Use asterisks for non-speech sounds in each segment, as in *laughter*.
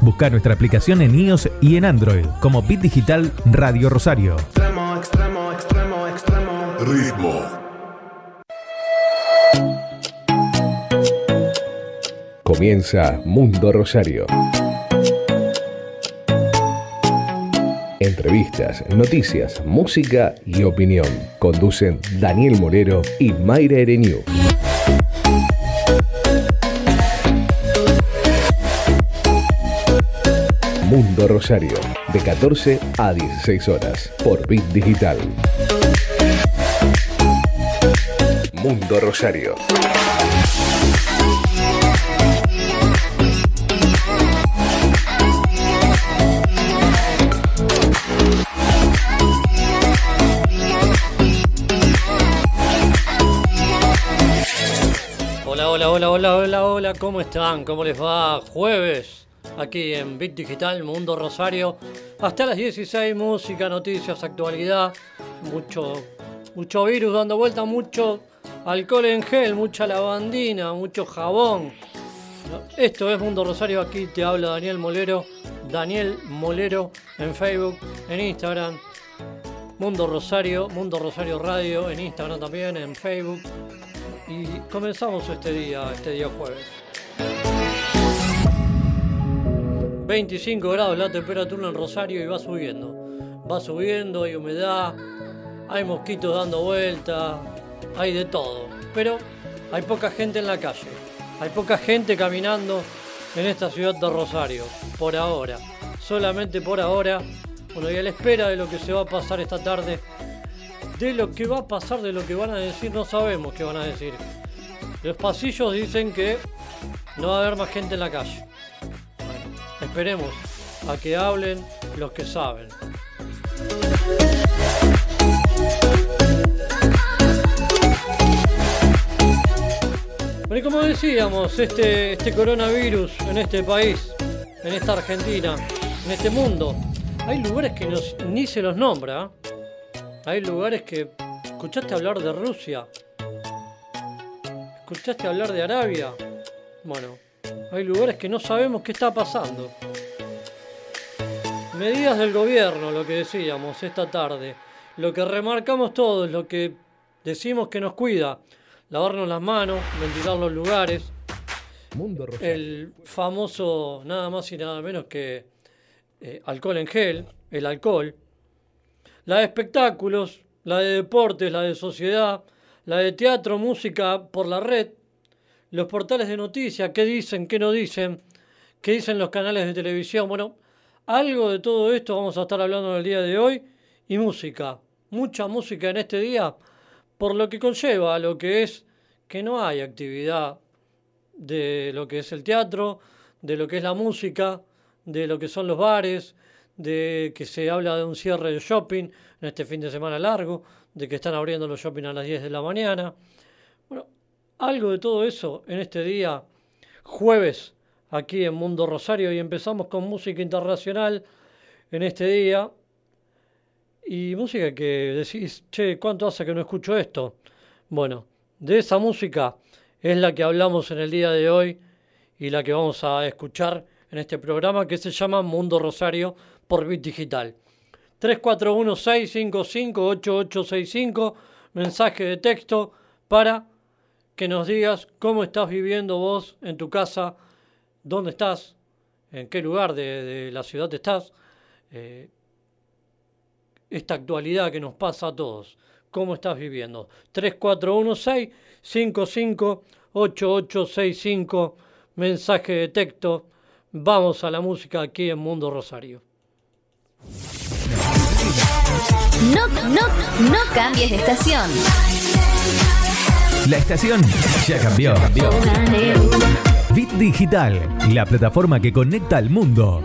Busca nuestra aplicación en iOS y en Android como Bit Digital Radio Rosario. Extremo, extremo, extremo, extremo. Ritmo. Comienza Mundo Rosario. Entrevistas, noticias, música y opinión. Conducen Daniel Morero y Mayra Ereñu. Mundo Rosario, de 14 a 16 horas, por Bit Digital. Mundo Rosario. Hola, hola, hola, hola, hola, hola, ¿cómo están? ¿Cómo les va? Jueves, aquí en Bit Digital, Mundo Rosario. Hasta las 16, música, noticias, actualidad, mucho, mucho virus dando vuelta, mucho alcohol en gel, mucha lavandina, mucho jabón. Esto es Mundo Rosario, aquí te habla Daniel Molero, Daniel Molero en Facebook, en Instagram, Mundo Rosario, Mundo Rosario Radio, en Instagram también, en Facebook. Y comenzamos este día, este día jueves. 25 grados la temperatura en Rosario y va subiendo. Va subiendo, hay humedad, hay mosquitos dando vuelta, hay de todo. Pero hay poca gente en la calle. Hay poca gente caminando en esta ciudad de Rosario. Por ahora. Solamente por ahora. Bueno, y a la espera de lo que se va a pasar esta tarde de lo que va a pasar, de lo que van a decir, no sabemos qué van a decir. Los pasillos dicen que no va a haber más gente en la calle. Esperemos a que hablen los que saben. Bueno, y como decíamos, este, este coronavirus en este país, en esta Argentina, en este mundo, hay lugares que ni se los nombra. Hay lugares que escuchaste hablar de Rusia. ¿Escuchaste hablar de Arabia? Bueno, hay lugares que no sabemos qué está pasando. Medidas del gobierno, lo que decíamos esta tarde. Lo que remarcamos todos, lo que decimos que nos cuida. Lavarnos las manos, ventilar los lugares. Mundo Rosario. El famoso, nada más y nada menos que eh, alcohol en gel, el alcohol. La de espectáculos, la de deportes, la de sociedad, la de teatro, música por la red, los portales de noticias, qué dicen, qué no dicen, qué dicen los canales de televisión. Bueno, algo de todo esto vamos a estar hablando en el día de hoy y música, mucha música en este día, por lo que conlleva a lo que es que no hay actividad de lo que es el teatro, de lo que es la música, de lo que son los bares, de que se habla de un cierre de shopping en este fin de semana largo, de que están abriendo los shopping a las 10 de la mañana. Bueno, algo de todo eso en este día, jueves, aquí en Mundo Rosario, y empezamos con música internacional en este día. Y música que decís, che, ¿cuánto hace que no escucho esto? Bueno, de esa música es la que hablamos en el día de hoy y la que vamos a escuchar en este programa que se llama Mundo Rosario por Bit Digital. 341-655-8865, mensaje de texto para que nos digas cómo estás viviendo vos en tu casa, dónde estás, en qué lugar de, la ciudad estás, eh, esta actualidad que nos pasa a todos. ¿Cómo estás viviendo? 3416-558865, mensaje de texto. Vamos a la música aquí en Mundo Rosario. No, no, no cambies de estación. La estación ya cambió. Bit Digital, la plataforma que conecta al mundo.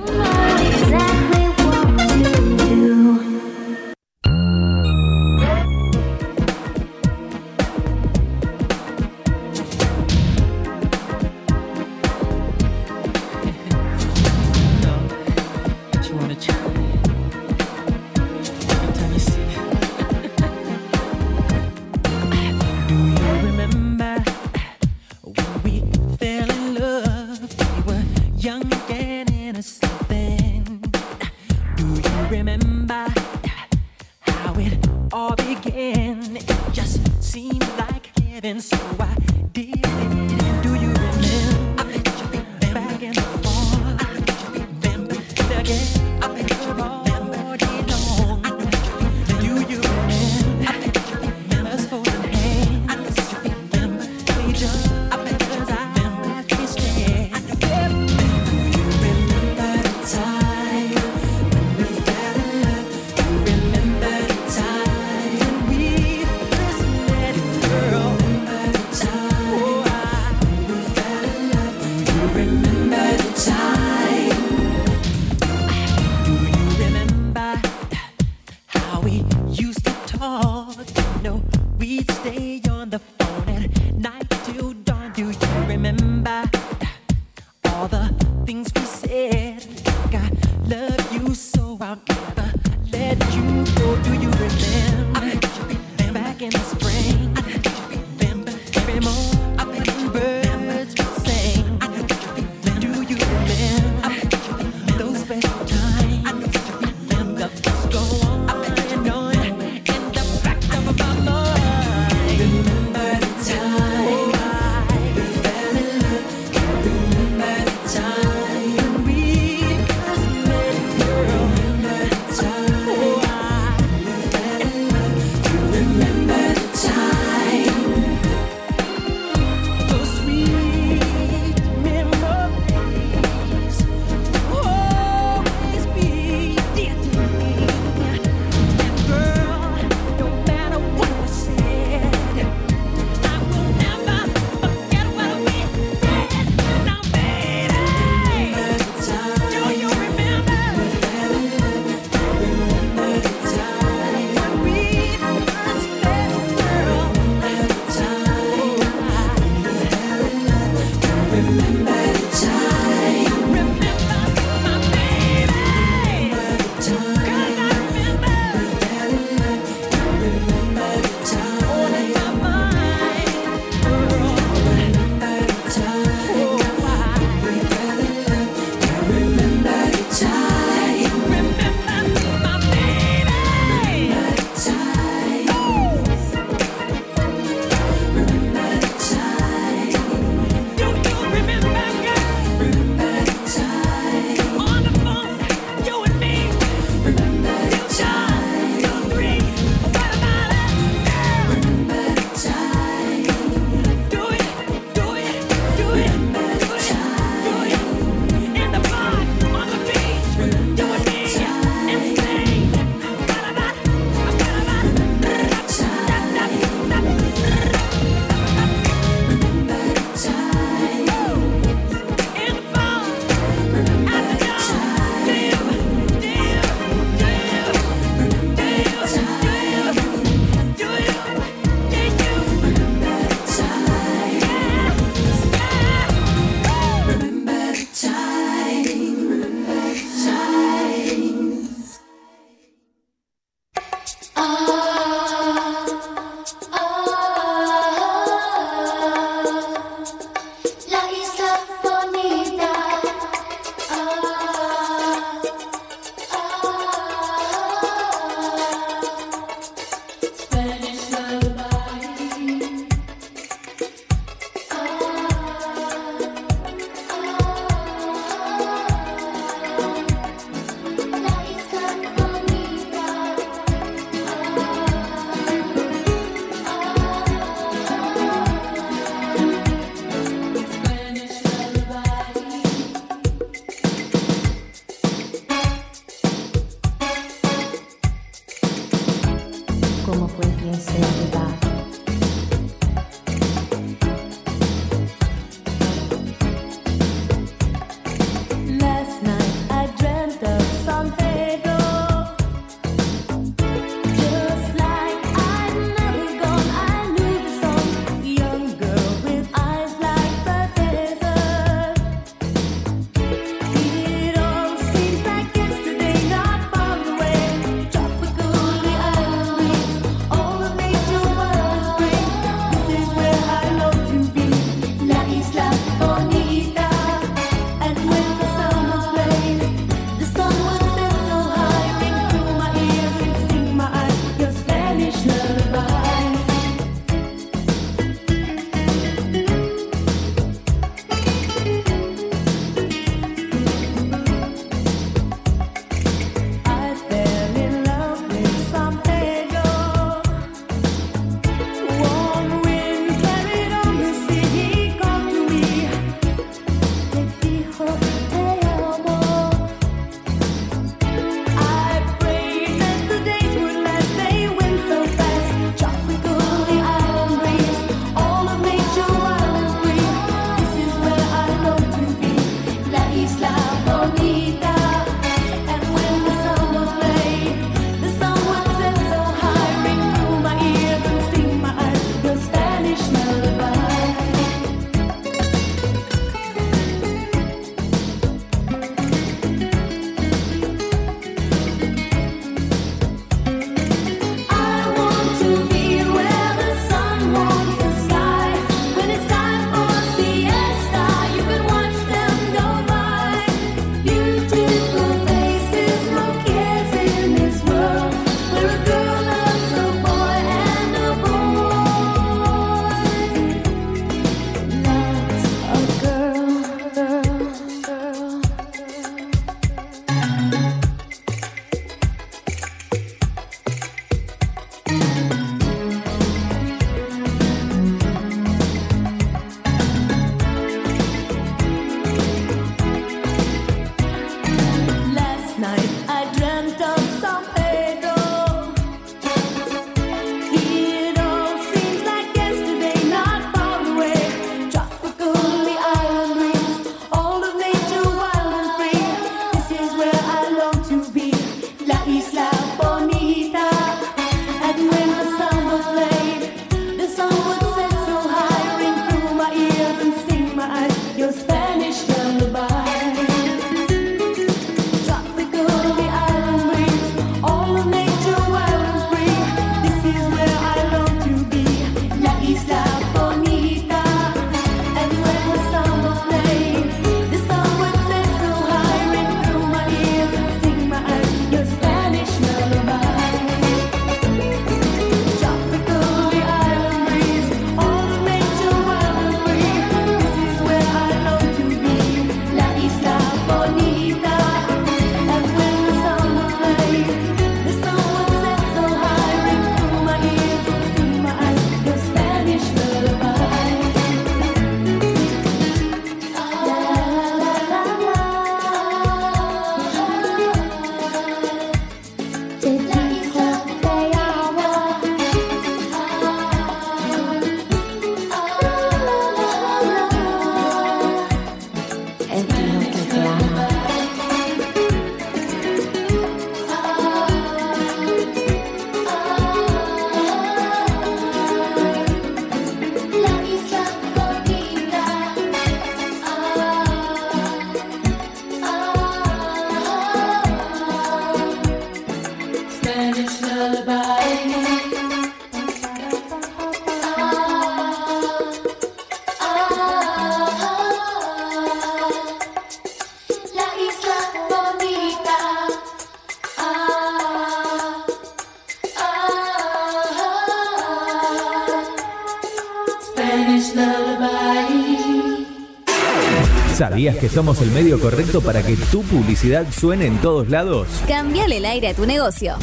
¿Sabías que somos el medio correcto para que tu publicidad suene en todos lados? Cambiale el aire a tu negocio.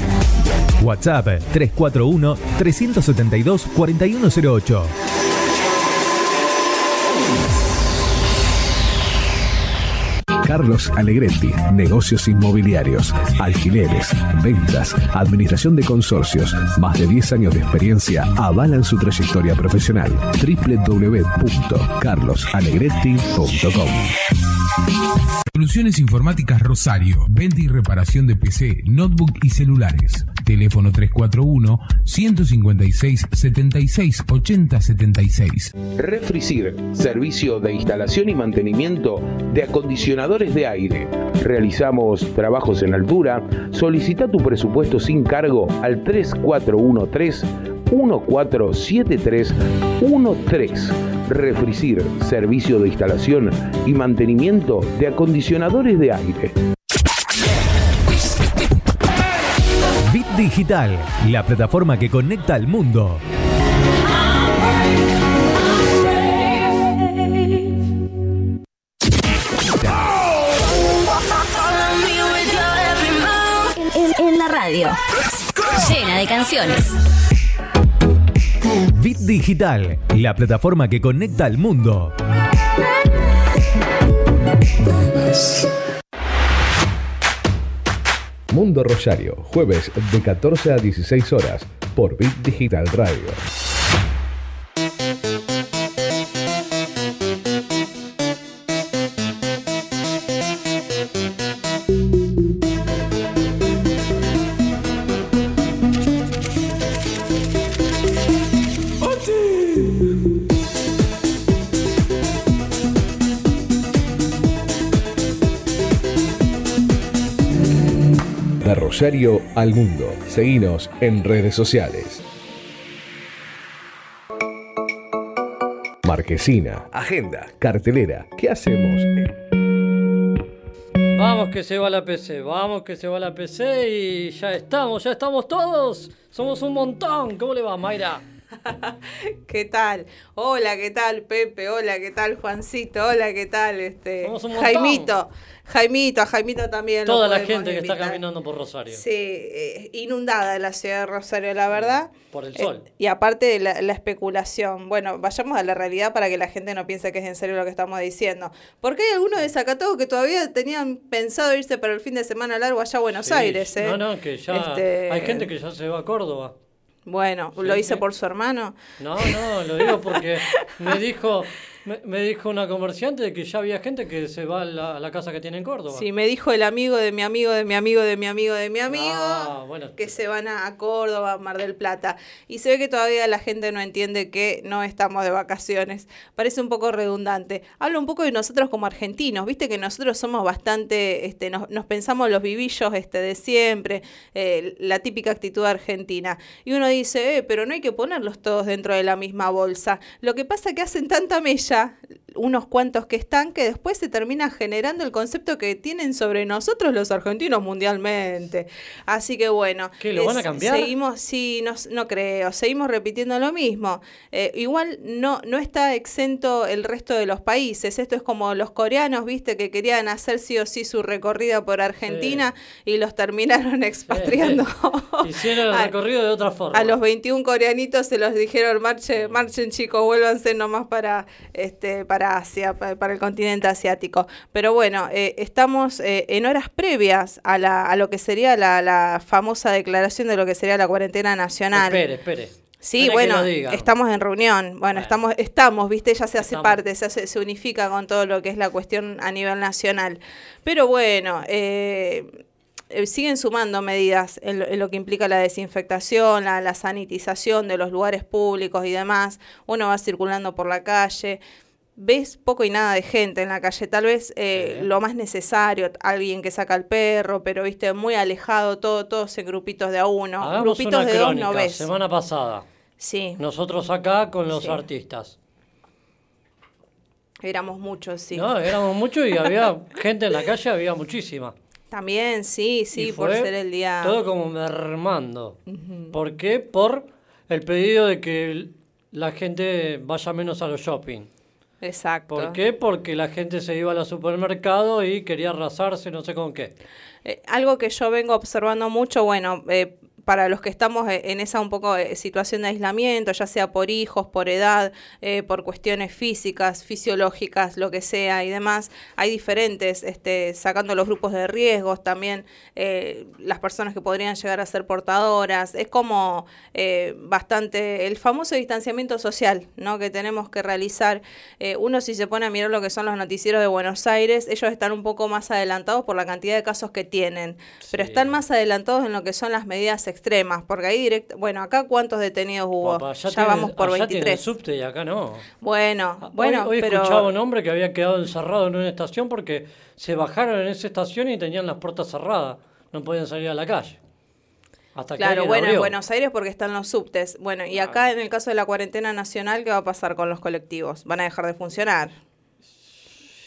WhatsApp 341-372-4108. Carlos Alegretti, negocios inmobiliarios, alquileres, ventas, administración de consorcios, más de 10 años de experiencia avalan su trayectoria profesional. www.carlosalegretti.com Soluciones Informáticas Rosario. Venta y reparación de PC, notebook y celulares. Teléfono 341 156 76 80 76. Refricir, servicio de instalación y mantenimiento de acondicionadores de aire. Realizamos trabajos en altura. Solicita tu presupuesto sin cargo al 3413 147313. Refricir, servicio de instalación y mantenimiento de acondicionadores de aire. Digital, la plataforma que conecta al mundo. En, en la radio. Llena de canciones. Bit Digital, la plataforma que conecta al mundo. Mundo Rosario, jueves de 14 a 16 horas por Bit Digital Radio. Rosario al mundo. Seguinos en redes sociales. Marquesina, agenda, cartelera. ¿Qué hacemos? Vamos que se va la PC, vamos que se va la PC y ya estamos, ya estamos todos. Somos un montón. ¿Cómo le va, Mayra? *laughs* ¿Qué tal? Hola, ¿qué tal, Pepe? Hola, ¿qué tal, Juancito? Hola, ¿qué tal, este. Jaimito? Jaimito, a Jaimito también. lo Toda la gente que está caminando por Rosario. Sí, eh, inundada la ciudad de Rosario, la verdad. Por el Eh, sol. y aparte de la, la especulación. Bueno, vayamos a la realidad para que la gente no piense que es en serio lo que estamos diciendo. Porque hay algunos desacatados que todavía tenían pensado irse para el fin de semana largo allá a Buenos Sí, Aires. ¿eh? No, no, que ya Este, hay gente que ya se va a Córdoba. Bueno, Sí, lo hice sí. por su hermano. No, no, lo digo porque me dijo, *laughs* me, me dijo una comerciante de que ya había gente que se va a la, a la casa que tiene en Córdoba. Sí, me dijo el amigo de mi amigo, de mi amigo, de mi amigo, de mi amigo, Ah, bueno. que se van a, a Córdoba, a Mar del Plata. Y se ve que todavía la gente no entiende que no estamos de vacaciones. Parece un poco redundante. Hablo un poco de nosotros como argentinos, viste que nosotros somos bastante, este, nos, nos pensamos los vivillos este, de siempre, eh, la típica actitud argentina. Y uno dice, eh, pero no hay que ponerlos todos dentro de la misma bolsa. Lo que pasa es que hacen tanta mella, ya unos cuantos que están, que después se termina generando el concepto que tienen sobre nosotros los argentinos mundialmente. Así que bueno. ¿Qué, lo van a cambiar? Seguimos, sí, no, no creo, seguimos repitiendo lo mismo. Eh, igual no, no está exento el resto de los países. Esto es como los coreanos, viste, que querían hacer sí o sí su recorrida por Argentina y los terminaron expatriando. *laughs* Hicieron el a- recorrido de otra forma. a los 21 coreanitos se los dijeron, marche, marchen chicos, vuélvanse nomás para, este, para Asia, pa- para, el continente asiático. Pero bueno, eh, estamos eh, en horas previas a, la, a lo que sería la, la famosa declaración de lo que sería la cuarentena nacional. Espere, espere. Sí, Espere bueno, estamos en reunión. Bueno, estamos, estamos, viste, ya se hace Estamos. parte, se, hace- se unifica con todo lo que es la cuestión a nivel nacional. Pero bueno, eh, eh, siguen sumando medidas en lo, en lo que implica la desinfectación, la, la sanitización de los lugares públicos y demás. Uno va circulando por la calle. Ves poco y nada de gente en la calle, tal vez eh, Sí. lo más necesario, alguien que saca al perro, pero viste, muy alejado, todo, todos en grupitos de a uno. Hagamos grupitos una de dos crónica. no ves. Semana pasada. Sí. Nosotros acá con los Sí. artistas. Éramos muchos, sí. No, éramos muchos y había *laughs* gente en la calle, había muchísima. También, sí, Y sí, por ser el día. Todo como mermando. ¿Por qué? Por el pedido de que la gente vaya menos a los shopping. Exacto. ¿Por qué? Porque la gente se iba al supermercado y quería arrasarse no sé con qué. Eh, algo que yo vengo observando mucho, bueno, eh, para los que estamos eh, en esa un poco eh, situación de aislamiento, ya sea por hijos, por edad, eh, por cuestiones físicas, fisiológicas, lo que sea y demás, hay diferentes, este, sacando los grupos de riesgos, también eh, las personas que podrían llegar a ser portadoras, es como eh, bastante el famoso distanciamiento social, ¿no? Que tenemos que realizar. Uno si se pone a mirar lo que son los noticieros de Buenos Aires, ellos están un poco más adelantados por la cantidad de casos que tienen, pero están más adelantados en lo que son las medidas extremas, porque ahí directo, bueno, acá cuántos detenidos hubo, Papá, ya, tiene- vamos por allá tiene 23. subte y acá no. Bueno, Hoy- bueno, hoy, pero escuchaba un hombre que había quedado encerrado en una estación porque se bajaron en esa estación y tenían las puertas cerradas. No podían salir a la calle. Hasta Claro, bueno, en. Buenos Aires porque están los subtes. Bueno, y acá en el caso de la cuarentena nacional, ¿qué va a pasar con los colectivos? ¿Van a dejar de funcionar?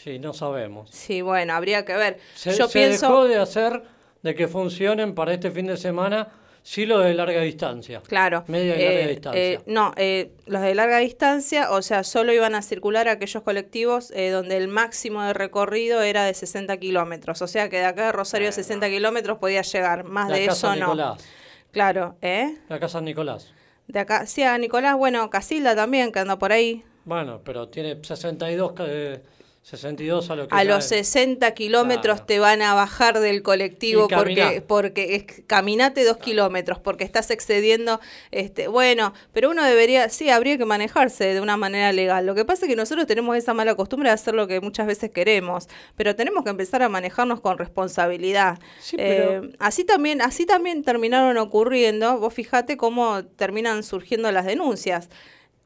Sí, no sabemos. Sí, bueno, habría que ver. Se, Yo se pienso, dejó de hacer de que funcionen para este fin de semana sí los de larga distancia. claro, Media y eh, larga distancia. eh, no, eh, los de larga distancia, o sea, solo iban a circular aquellos colectivos eh, donde el máximo de recorrido era de 60 kilómetros. O sea, que de acá de Rosario a 60 kilómetros podía llegar, más la de casa eso no. Nicolás. Claro, ¿eh? La casa Nicolás. De acá, sí, a Nicolás, bueno, Casilda también, que anda por ahí. Bueno, pero tiene 62, ca- eh, 62 a lo que A los es. 60 kilómetros Claro. te van a bajar del colectivo porque, porque es, caminate dos kilómetros porque estás excediendo, este, bueno, pero uno debería, sí, habría que manejarse de una manera legal. Lo que pasa es que nosotros tenemos esa mala costumbre de hacer lo que muchas veces queremos, pero tenemos que empezar a manejarnos con responsabilidad. Sí, pero- Eh, así también, así también terminaron ocurriendo, vos fijate cómo terminan surgiendo las denuncias.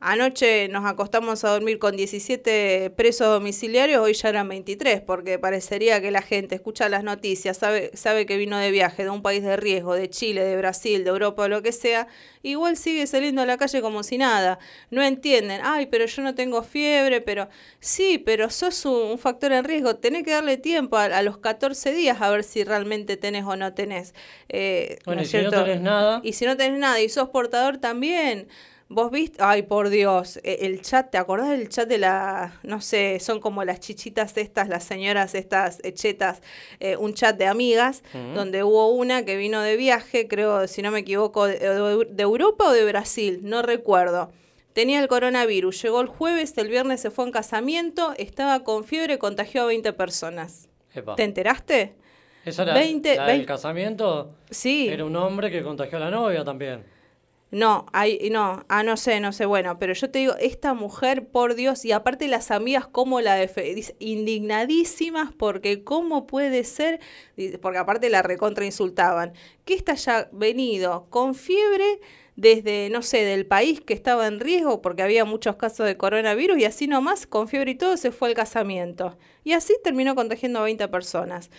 Anoche nos acostamos a dormir con 17 presos domiciliarios, hoy ya eran 23, porque parecería que la gente escucha las noticias, sabe, sabe que vino de viaje de un país de riesgo, de Chile, de Brasil, de Europa o lo que sea, igual sigue saliendo a la calle como si nada. No entienden, ay, pero yo no tengo fiebre, pero sí, pero sos un, factor en riesgo, tenés que darle tiempo a, a los 14 días a ver si realmente tenés o no tenés. Eh, ¿no Bueno, y es si no tenés nada, Y si no tenés nada y sos portador también. Vos viste, ay por Dios, e- el chat, ¿te acordás del chat de la, no sé, son como las chichitas estas, las señoras estas hechetas, eh, un chat de amigas, Ujú. donde hubo una que vino de viaje, creo, si no me equivoco, de, de- de Europa o de Brasil, no recuerdo. Tenía el coronavirus, llegó el jueves, el viernes se fue en casamiento, estaba con fiebre, contagió a 20 personas. Epa. ¿Te enteraste? esa era 20, la del 20. casamiento. Sí. Era un hombre que contagió a la novia también. No, hay, no, ah, no sé, no sé, bueno, pero yo te digo, esta mujer, por Dios, y aparte las amigas, ¿cómo la dice, indignadísimas, porque cómo puede ser, porque aparte la recontra insultaban, que esta haya venido con fiebre desde, no sé, del país que estaba en riesgo, porque había muchos casos de coronavirus, y así nomás, con fiebre y todo, se fue al casamiento. Y así terminó contagiando a 20 personas.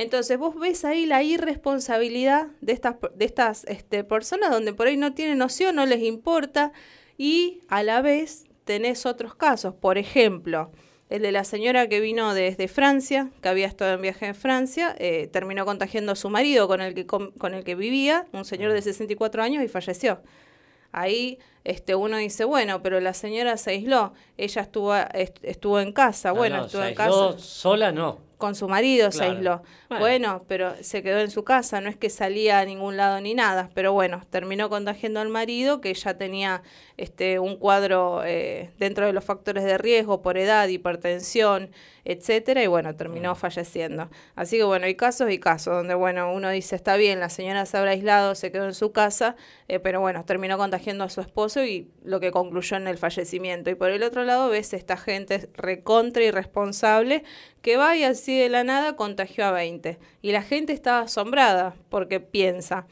Entonces vos ves ahí la irresponsabilidad de estas, de estas este, personas donde por ahí no tienen noción, no les importa y a la vez tenés otros casos. Por ejemplo, el de la señora que vino desde Francia, que había estado en viaje en Francia, eh, terminó contagiando a su marido con el, que, con el que vivía, un señor de 64 años, y falleció. Ahí este, uno dice, bueno, pero la señora se aisló, ella estuvo, est- estuvo en casa, No, bueno, no, estuvo se en aisló casa sola no. Con su marido se aisló. Bueno. Bueno. pero se quedó en su casa, no es que salía a ningún lado ni nada, pero bueno, terminó contagiando al marido que ya tenía este un cuadro eh, dentro de los factores de riesgo por edad, hipertensión, etcétera, y bueno, terminó falleciendo. Así que bueno, hay casos y casos donde bueno, uno dice, está bien, la señora se habrá aislado, se quedó en su casa, eh, pero bueno, terminó contagiando a su esposo y lo que concluyó en el fallecimiento. Y por el otro lado ves esta gente recontra irresponsable que va y así de la nada contagió a 20. Y la gente estaba asombrada porque piensa,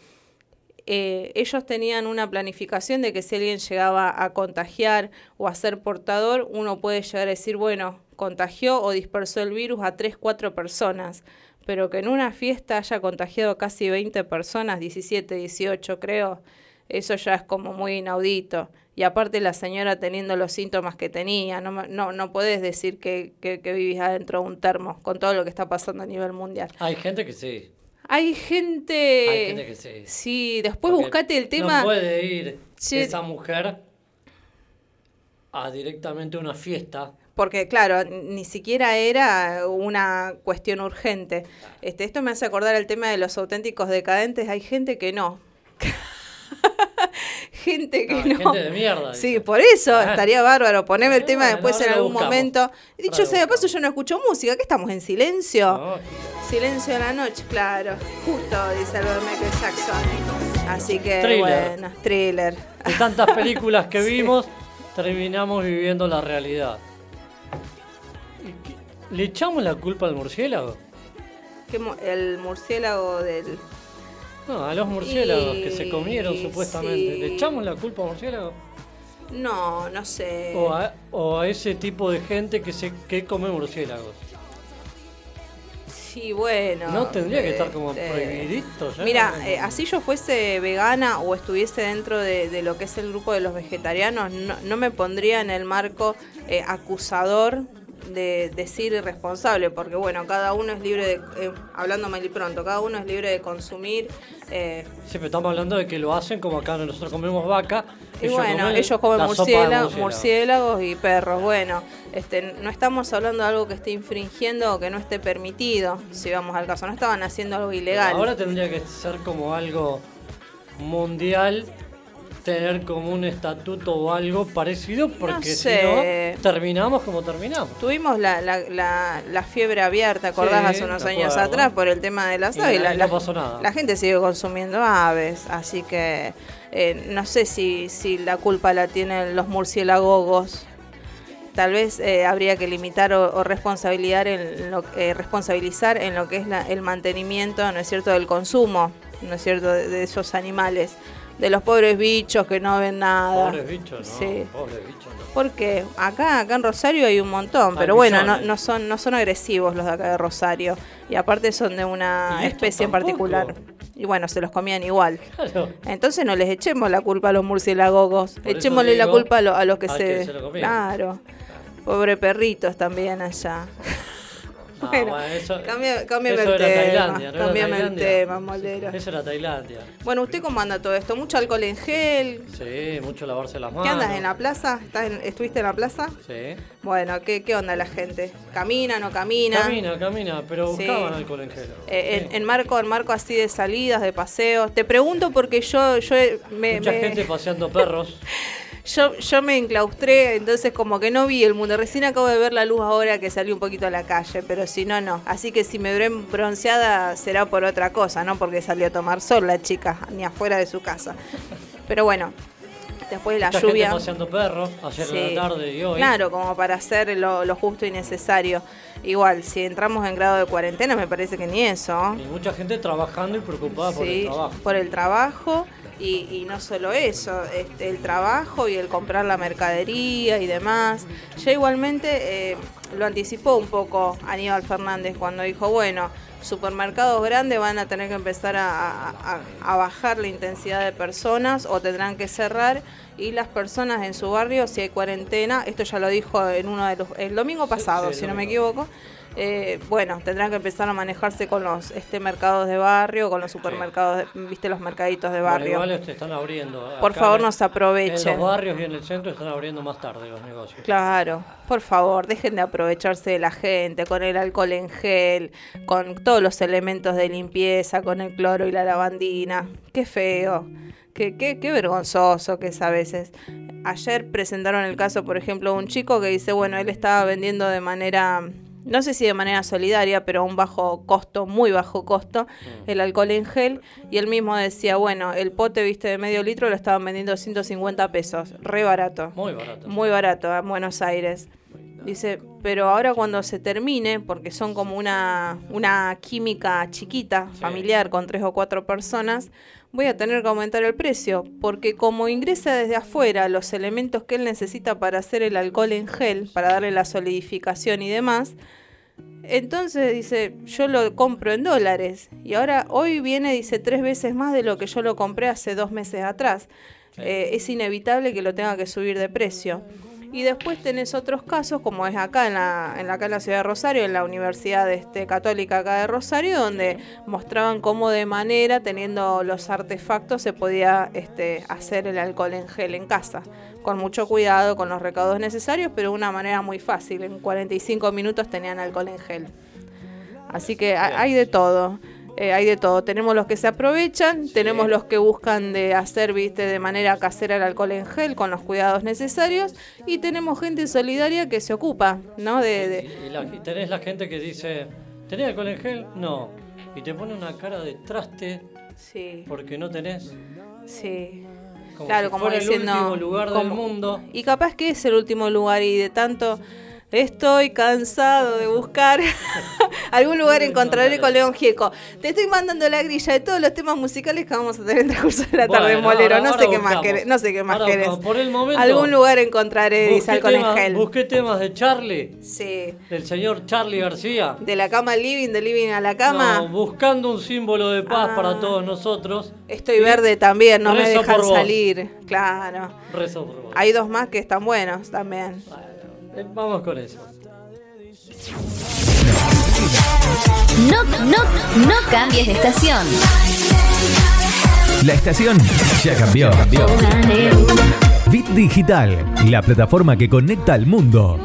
eh, ellos tenían una planificación de que si alguien llegaba a contagiar o a ser portador, uno puede llegar a decir, bueno, contagió o dispersó el virus a 3, 4 personas, pero que en una fiesta haya contagiado casi 20 personas, 17, 18 creo, eso ya es como muy inaudito. Y aparte la señora teniendo los síntomas que tenía, no, no, no puedes decir que, que, que vivís adentro de un termo con todo lo que está pasando a nivel mundial. Hay gente que sí. Hay gente... Hay gente que sí. Sí, después Porque buscate el tema... No puede ir esa mujer a directamente una fiesta porque claro, ni siquiera era una cuestión urgente. Este, esto me hace acordar el tema de los auténticos decadentes. Hay gente que no. *laughs* *laughs* gente que no. gente de mierda, Sí, dice. por eso Claro. estaría bárbaro. Poneme el tema después en algún buscamos. momento. Y dicho sea de paso, yo no escucho música. ¿Qué estamos en silencio? Silencio de la noche, claro. Justo, dice de Michael Jackson. Así que, Thriller. bueno, thriller. de tantas *laughs* películas que vimos, terminamos viviendo la realidad. ¿Y qué- ¿Le echamos la culpa al murciélago? ¿Qué mu- el murciélago del. No, a los murciélagos que se comieron supuestamente. ¿Le echamos la culpa al murciélago? No, no sé. O a, o a ese tipo de gente que se que come murciélagos. Sí, bueno. No tendría que estar como este, prohibidito ya. Mira, eh, así yo fuese vegana o estuviese dentro de, de lo que es el grupo de los vegetarianos, no, no me pondría en el marco eh, acusador de decir irresponsable, porque bueno, cada uno es libre de, eh, hablando mal y pronto, cada uno es libre de consumir. eh, Siempre estamos hablando de que lo hacen como acá nosotros comemos vaca. y bueno, ellos comen la sopa de murciélago- murciélago. murciélagos y perros. Bueno, este, no estamos hablando de algo que esté infringiendo o que no esté permitido, si vamos al caso. No estaban haciendo algo Pero ilegal. Ahora tendría que ser como algo mundial, tener como un estatuto o algo parecido, porque si sé. no, terminamos como terminamos. Tuvimos la, la, la, la fiebre abierta, ¿te acordás? Sí, Hace unos años acuerdo. atrás por el tema de las aves. no pasó nada. la gente sigue consumiendo aves, así que eh, no sé si, si la culpa la tienen los murciélagos. Tal vez eh, habría que limitar o, o responsabilizar, en lo, eh, responsabilizar en lo que es la- el mantenimiento, ¿no es cierto?, del consumo, ¿no es cierto?, de, de esos animales, de los pobres bichos que no ven nada. Pobres bichos, ¿no? Sí. Pobres bichos, ¿no? Porque acá, acá en Rosario hay un montón, Hay pero bueno, no, no son, no son agresivos los de acá de Rosario. Y aparte son de una ¿Y estos especie en particular. Y bueno, se los comían igual. Claro. Entonces no les echemos la culpa a los murciélagos. Echémosle la culpa a, lo- a los que se... que se lo comían. claro. Pobre perritos también allá. *laughs* Bueno, bueno, eso, Cambia- cámbiame eso el era tema. Tailandia, ¿no era cámbiame el Tailandia? tema. Eso era Tailandia. Bueno, ¿usted cómo anda todo esto? ¿Mucho alcohol en gel? Sí, mucho lavarse las manos. ¿Qué andas en la plaza? ¿Estás en- ¿Estuviste en la plaza? Sí. Bueno, ¿qué, qué onda la gente? ¿Camina, no camina? Camina, camina, pero Sí. buscaban alcohol en gel. Eh, Sí. en, en marco, en marco así de salidas, de paseos. Te pregunto porque yo, yo eh, me, Mucha me- gente paseando perros. *laughs* yo, yo me enclaustré, entonces como que no vi el mundo. Recién acabo de ver la luz ahora que salí un poquito a la calle, pero si no, no. Así que si me ven bronceada será por otra cosa, no porque salió a tomar sol la chica, ni afuera de su casa. Pero bueno, después de la Mucha lluvia. gente paseando perros ayer Sí. la tarde y hoy. Claro, como para hacer lo, lo justo y necesario. Igual, si entramos en grado de cuarentena, me parece que ni eso. Y mucha gente trabajando y preocupada por el trabajo. por el trabajo. Y, y no solo eso, este, el trabajo y el comprar la mercadería y demás. Ya igualmente eh, lo anticipó un poco Aníbal Fernández cuando dijo, bueno, supermercados grandes van a tener que empezar a, a- a bajar la intensidad de personas o tendrán que cerrar y las personas en su barrio, si hay cuarentena, esto ya lo dijo en uno de los, el domingo pasado, sí, si no me equivoco, eh, bueno, tendrán que empezar a manejarse con los este mercados de barrio, con los supermercados, de- viste los mercaditos de barrio. igual este, están abriendo. Por Acá favor, en- nos aprovechen. En los barrios y en el centro están abriendo más tarde los negocios. Claro, por favor, dejen de aprovecharse de la gente con el alcohol en gel, con todos los elementos de limpieza, con el cloro y la lavandina. Qué feo, qué, qué, qué vergonzoso que es a veces. Ayer presentaron el caso, por ejemplo, de un chico que dice, bueno, él estaba vendiendo de manera, no sé si de manera solidaria, pero a un bajo costo, muy bajo costo, el alcohol en gel. Y él mismo decía, bueno, el pote, viste, de medio litro lo estaban vendiendo 150 pesos, re barato. Muy barato. Muy barato en Buenos Aires. Dice, pero ahora cuando se termine, porque son como una, una química chiquita, familiar, con tres o cuatro personas, voy a tener que aumentar el precio, porque como ingresa desde afuera los elementos que él necesita para hacer el alcohol en gel, para darle la solidificación y demás, entonces dice, yo lo compro en dólares. Y ahora, hoy viene, dice, tres veces más de lo que yo lo compré hace dos meses atrás. Eh, es inevitable que lo tenga que subir de precio. Y después tenés otros casos, como es acá en la, en la, acá en la ciudad de Rosario, en la Universidad este, Católica acá de Rosario, donde mostraban cómo de manera, teniendo los artefactos, se podía este, hacer el alcohol en gel en casa. Con mucho cuidado, con los recaudos necesarios, pero de una manera muy fácil. En 45 minutos tenían alcohol en gel. Así que ha- hay de todo. Eh, hay de todo. Tenemos los que se aprovechan, tenemos los que buscan de hacer, viste, de manera casera el alcohol en gel con los cuidados necesarios y tenemos gente solidaria que se ocupa, ¿no? De, de- Y, la- y tenés la gente que dice, ¿tenés alcohol en gel? No. Y te pone una cara de traste sí, porque no tenés. sí. Como claro, si como fuera diciendo, el último lugar del mundo. Y capaz que es el último lugar y de tanto estoy cansado de buscar *laughs* algún lugar encontraré con León Gieco. Te estoy mandando la grilla de todos los temas musicales que vamos a tener en el transcurso de la tarde, Bueno, Molero. no ahora sé qué más querés, no sé qué más Ahora querés. buscamos. Por el momento, Algún lugar encontraré, dice Busqué alcohol en temas, gel. busqué temas de Charlie, Sí. del señor Charlie García. De la cama al living, de living a la cama. No, buscando un símbolo de paz Ah. para todos nosotros. Estoy verde también, no me dejan salir. Claro. Rezo por vos. Hay dos más que están buenos también. Eh, Vamos con eso. No, no, no cambies de estación. La estación ya cambió. Bit Digital, la plataforma que conecta al mundo.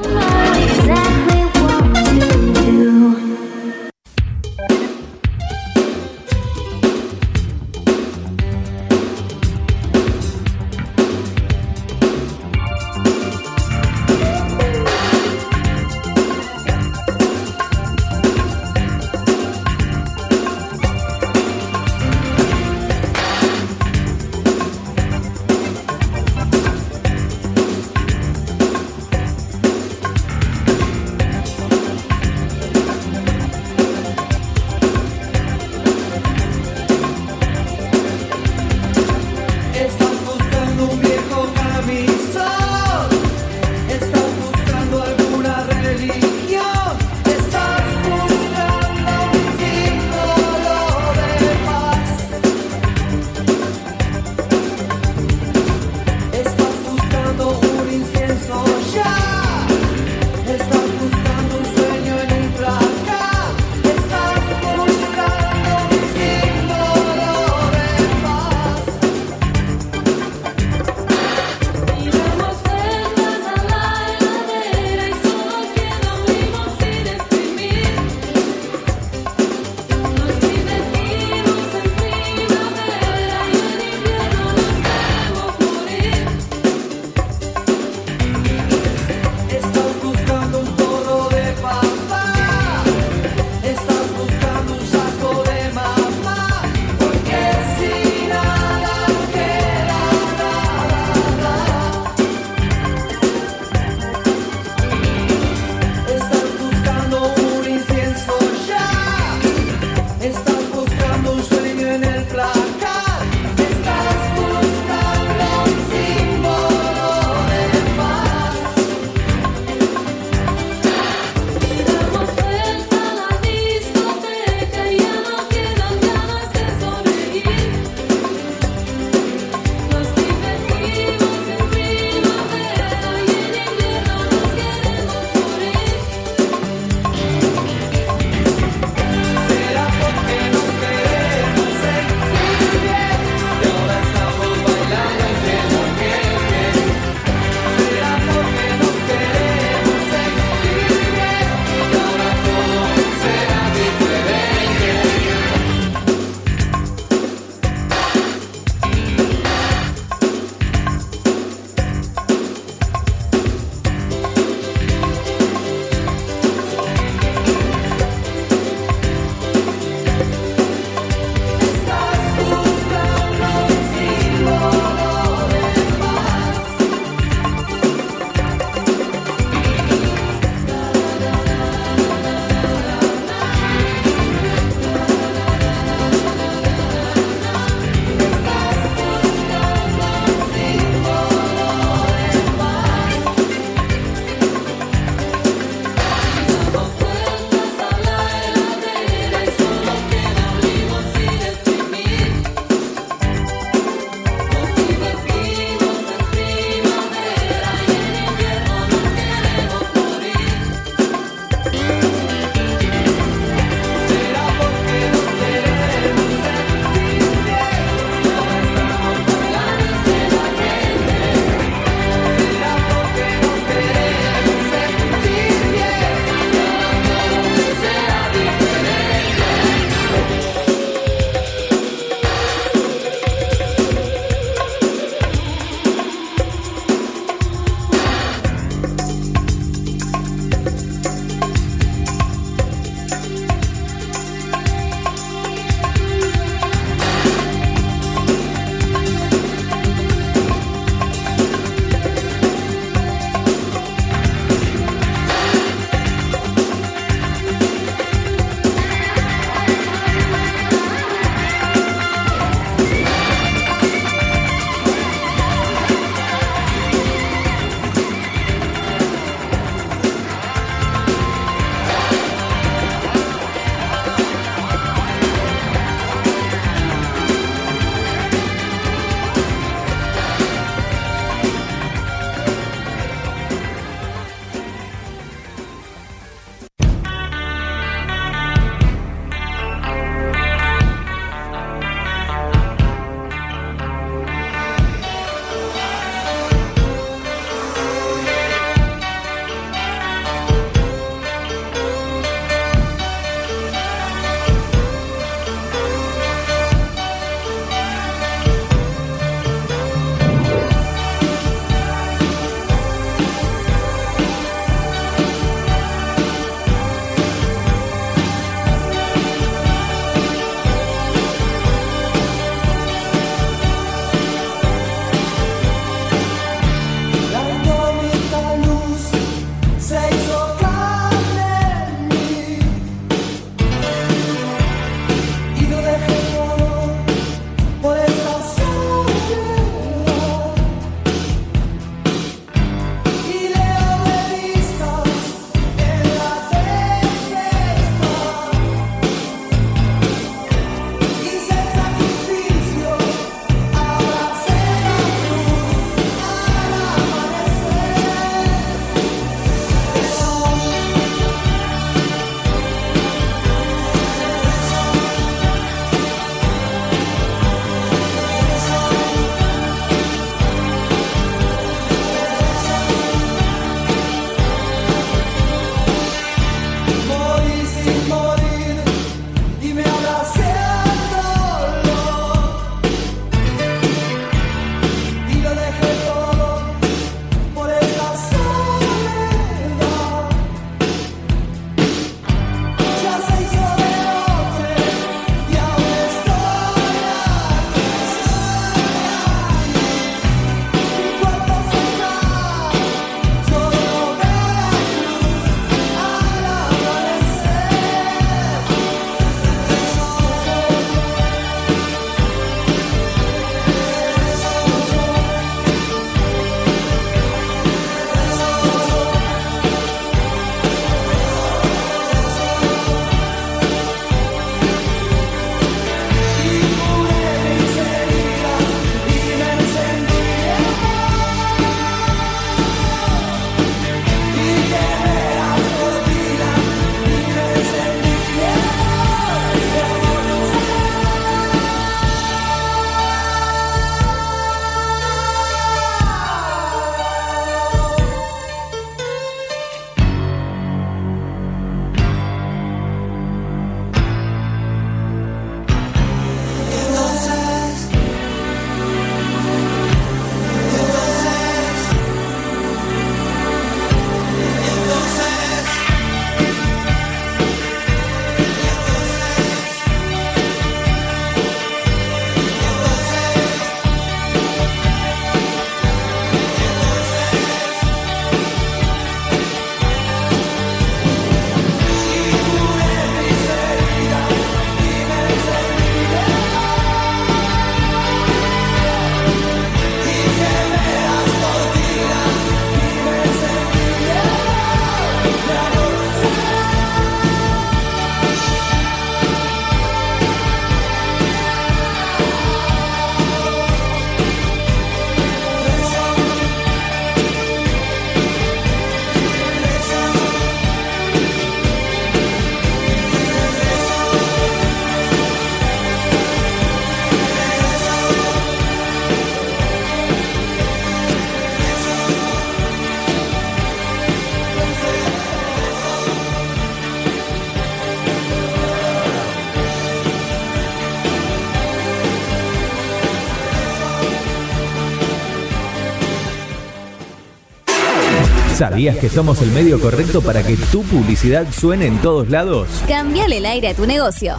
¿Sabías que somos el medio correcto para que tu publicidad suene en todos lados? Cambiale el aire a tu negocio.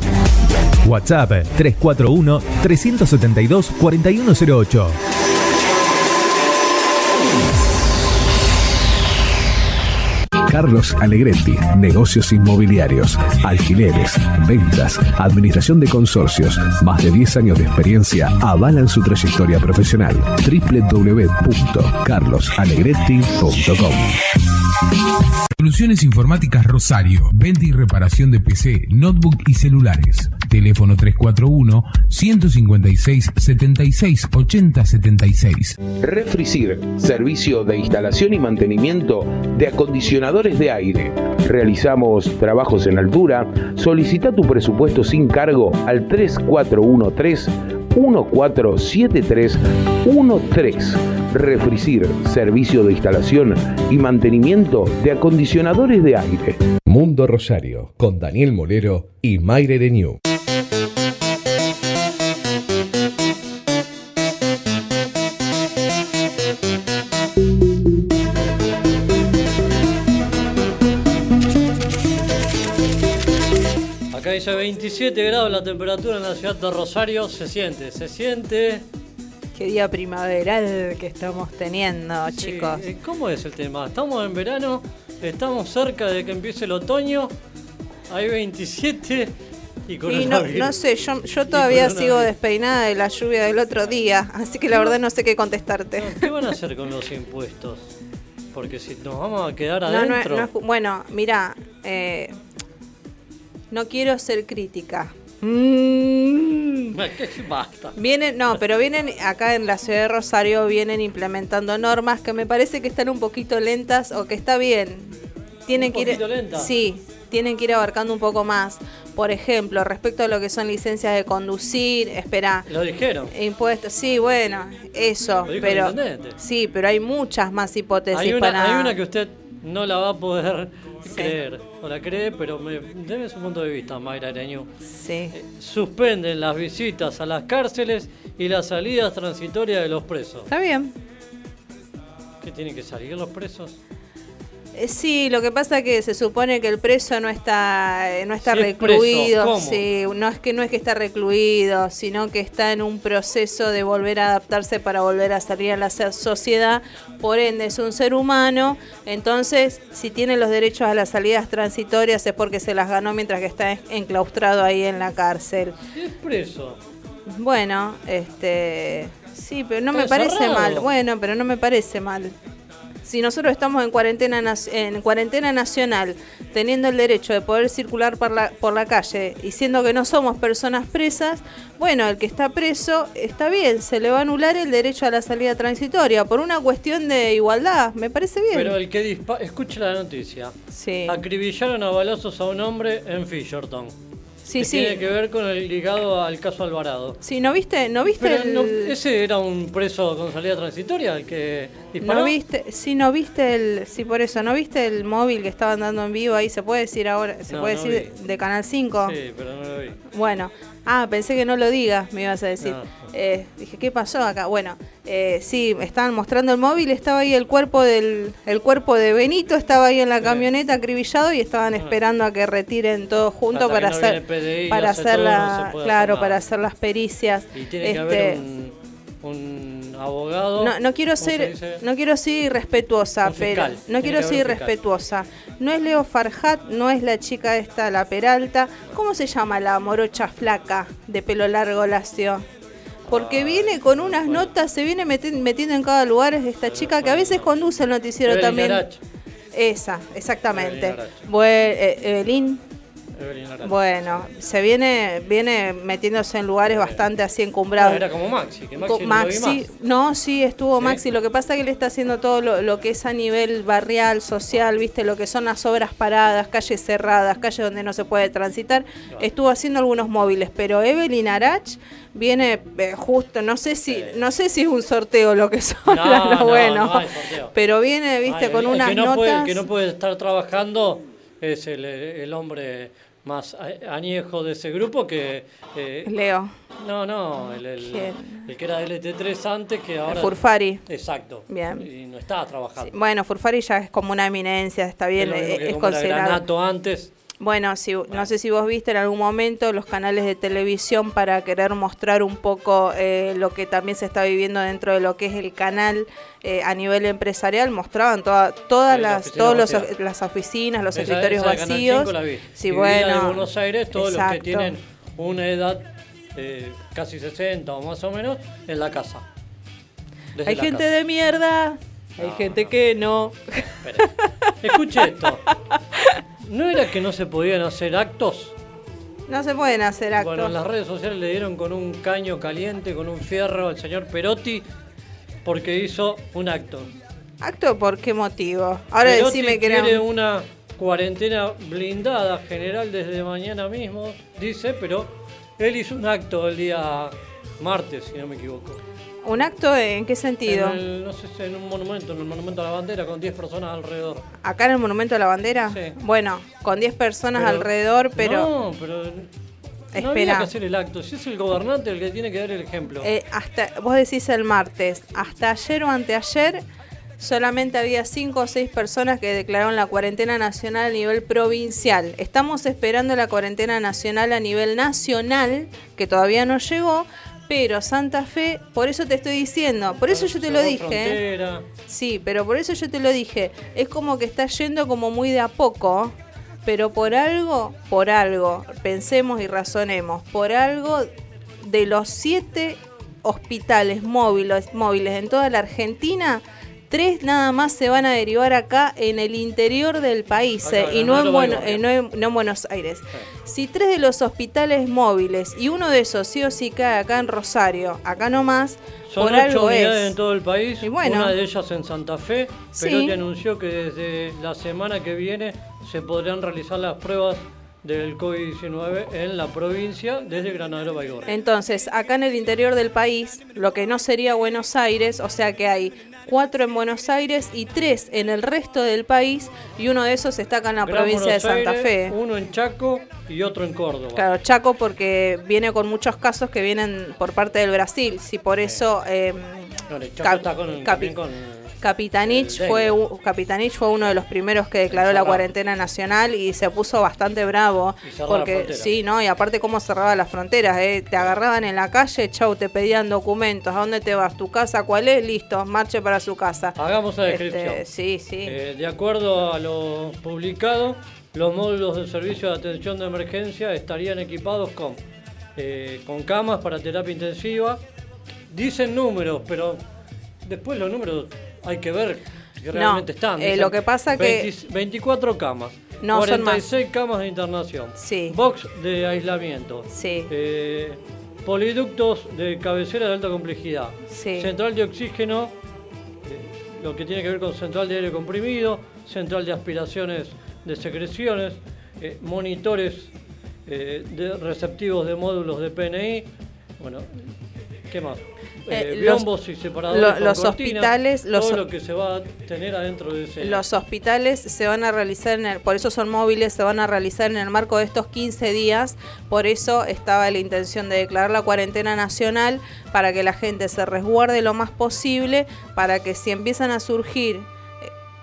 WhatsApp 341-372-4108. Carlos Alegretti, negocios inmobiliarios, alquileres, ventas, administración de consorcios, más de 10 años de experiencia avalan su trayectoria profesional. www.carlosalegretti.com Soluciones Informáticas Rosario. Venta y reparación de PC, notebook y celulares. Teléfono 341 156 76 80 76. Refricir, servicio de instalación y mantenimiento de acondicionadores de aire. Realizamos trabajos en altura. Solicita tu presupuesto sin cargo al 3413 147313. Refricir, servicio de instalación y mantenimiento de acondicionadores de aire. Mundo Rosario, con Daniel Molero y Mayre Renew. Dice 27 grados la temperatura en la ciudad de Rosario. Se siente, se siente. Qué día primaveral que estamos teniendo, Sí, chicos. eh, ¿Cómo es el tema? Estamos en verano, estamos cerca de que empiece el otoño. Hay 27 y no, no sé, yo, yo todavía sigo despeinada de la lluvia del otro día, así que la verdad no sé qué contestarte. ¿Qué van a hacer con los impuestos? Porque si nos vamos a quedar adentro. no bueno, mira, eh, no quiero ser crítica. Mm. ¿Qué basta? Vienen, no, pero vienen acá en la ciudad de Rosario, vienen implementando normas que me parece que están un poquito lentas o que está bien. Tienen ¿Un que ir, poquito lenta? sí, tienen que ir abarcando un poco más. Por ejemplo, respecto a lo que son licencias de conducir, espera, Lo dijeron. impuestos, sí, bueno, eso, Lo dijo pero el sí, pero hay muchas más hipótesis Hay una, para hay una que usted no la va a poder creer. O la cree, pero me, debe su punto de vista, Mayra Areñu. Sí. Suspenden las visitas a las cárceles y las salidas transitorias de los presos. Está bien. ¿Qué tienen que salir los presos? Eh, Sí, lo que pasa es que se supone que el preso no está eh, no está Si recluido, sí, no es que no es que está recluido, sino que está en un proceso de volver a adaptarse para volver a salir a la so- sociedad, por ende es un ser humano, entonces si tiene los derechos a las salidas transitorias es porque se las ganó mientras que está en- enclaustrado ahí en la cárcel. Si es preso. Bueno, este sí, pero no Está me parece mal. Bueno, pero no me parece mal. Si nosotros estamos en cuarentena en cuarentena nacional, teniendo el derecho de poder circular por la, por la calle y siendo que no somos personas presas, bueno, el que está preso está bien, se le va a anular el derecho a la salida transitoria por una cuestión de igualdad, me parece bien. Pero el que dispara. Escuche la noticia. Sí. Acribillaron a balazos a un hombre en Fisherton. Sí, que sí. Tiene que ver con el ligado al caso Alvarado. Sí, ¿no viste? ¿No viste Pero el- no- ese era un preso con salida transitoria el que disparó. ¿No viste? Sí, no viste el. Sí, por eso, ¿no viste el móvil que estaban dando en vivo ahí? ¿Se puede decir ahora? ¿Se No, puede no decir de, de Canal 5? Sí, pero no lo vi. Bueno. Ah, pensé que no lo digas, me ibas a decir. No. Eh, dije, ¿qué pasó acá? Bueno, eh, sí, estaban mostrando el móvil, estaba ahí el cuerpo del el cuerpo de Benito, estaba ahí en la camioneta acribillado y estaban esperando a que retiren todo junto Hasta para no hacer PDI para hace hacer todo, la claro, hacer para hacer las pericias. Y tiene que Este, haber un, un abogado. no, no quiero ¿cómo se ser, no quiero ser irrespetuosa, pero no quiero ser irrespetuosa. No es Leo Farhat, no es la chica esta, la Peralta. ¿Cómo se llama la morocha flaca de pelo largo lacio? Porque viene con unas notas, se viene meti- metiendo en cada lugar es esta chica que a veces conduce el noticiero Evelyn también. Esa, exactamente. Evelyn eh, Evelyn. Bueno, se viene, viene metiéndose en lugares bastante así No, encumbrados. era como Maxi, que Maxi, no lo vi Maxi, más. no, sí, estuvo ¿Sí? Maxi. Lo que pasa es que él está haciendo todo lo, lo que es a nivel barrial, social, viste, lo que son las obras paradas, calles cerradas, calles donde no se puede transitar. Estuvo haciendo algunos móviles, pero Evelyn Arach viene eh, justo, no sé si, no sé si es un sorteo lo que son No, *laughs* lo no, bueno, no pero viene, viste, Ay, con unas que no notas. Puede, que no puede estar trabajando es el, el hombre más añejo de ese grupo que... eh, Leo. no, no, el, el- que era de LT3 antes que ahora... Furfari. Exacto. Bien. Y no estaba trabajando. Bueno, Furfari ya es como una eminencia, está bien, Es es como considerado. Granato antes. Bueno, si, no sé si vos viste en algún momento los canales de televisión para querer mostrar un poco eh, lo que también se está viviendo dentro de lo que es el canal eh, a nivel empresarial, mostraban toda, todas Sí, las, todos los, las oficinas, los Esa- escritorios esa vacíos. 5 la vi. Sí, Y bueno. de Buenos Aires, todos los que tienen una edad eh, casi 60 o más o menos en la casa. Desde Hay la gente casa. de mierda, hay gente que no. Espere. Escuche esto. *laughs* ¿No era que no se podían hacer actos? No se pueden hacer actos. Bueno, en las redes sociales le dieron con un caño caliente, con un fierro al señor Perotti porque hizo un acto. ¿Acto por qué motivo? Ahora Perotti decime que era... una cuarentena blindada general desde mañana mismo, dice, pero él hizo un acto el día martes, si no me equivoco. ¿Un acto en qué sentido? En el- no sé si en un monumento, en el monumento a la bandera, con 10 personas alrededor. ¿Acá en el Monumento de la Bandera? Sí. Bueno, con 10 personas Pero- alrededor, pero... No, pero. No había Espera. que hacer el acto. Si es el gobernante el que tiene que dar el ejemplo. Eh, hasta, vos decís el martes, hasta ayer o anteayer solamente había cinco o seis personas que declararon la cuarentena nacional a nivel provincial. Estamos esperando la cuarentena nacional a nivel nacional, que todavía no llegó, pero Santa Fe, por eso te estoy diciendo, por eso yo te lo dije. ¿eh? Sí, pero por eso yo te lo dije. Es como que está yendo como muy de a poco, pero por algo, por algo, pensemos y razonemos, por algo de los siete hospitales móviles, móviles en toda la Argentina, tres nada más se van a derivar acá en el interior del país Acá, eh, y no en, Bueno- eh, no en- no en Buenos Aires. Si tres de los hospitales móviles y uno de esos sí o sí cae acá en Rosario, acá nomás, Son por ocho algo unidades es. en todo el país. Y bueno. Una de ellas en Santa Fe. Sí. Perotti anunció que desde la semana que viene se podrán realizar las pruebas del COVID-19 en la provincia desde Granadero Baigorria. Entonces, acá en el interior del país, lo que no sería Buenos Aires, o sea que hay cuatro en Buenos Aires y tres en el resto del país, y uno de esos está acá en la Gran provincia de Santa Aires, Fe. Uno en Chaco y otro en Córdoba. Claro, Chaco porque viene con muchos casos que vienen por parte del Brasil, si por eso eh, Claro, Chaco Cap- está con, Capi- con Capitanich fue, Capitanich fue uno de los primeros que declaró la cuarentena nacional y se puso bastante bravo. Porque sí, ¿no? Y aparte cómo cerraba las fronteras, ¿eh? Te agarraban en la calle, chau, te pedían documentos, ¿a dónde te vas? ¿Tu casa cuál es? Listo, marche para su casa. Hagamos la Este, descripción. sí, sí. Eh, de acuerdo a lo publicado, los módulos del servicio de atención de emergencia estarían equipados con, eh, con camas para terapia intensiva. Dicen números, pero después los números hay que ver que No, realmente están. eh, lo que pasa que- 20 24 camas, No, son más. 46 camas de internación, Sí. box de aislamiento, Sí. eh, poliductos de cabecera de alta complejidad, Sí. central de oxígeno, eh, lo que tiene que ver con central de aire comprimido, central de aspiraciones de secreciones, eh, monitores eh, de receptivos de módulos de PNI, bueno, ¿qué más? Eh, Eh, los- biombos y separadores lo- por los cortina, hospitales, los todo lo que se va a tener adentro de ese Los hospitales se van a realizar, en el- por eso son móviles, se van a realizar en el marco de estos 15 días, por eso estaba la intención de declarar la cuarentena nacional para que la gente se resguarde lo más posible, para que si empiezan a surgir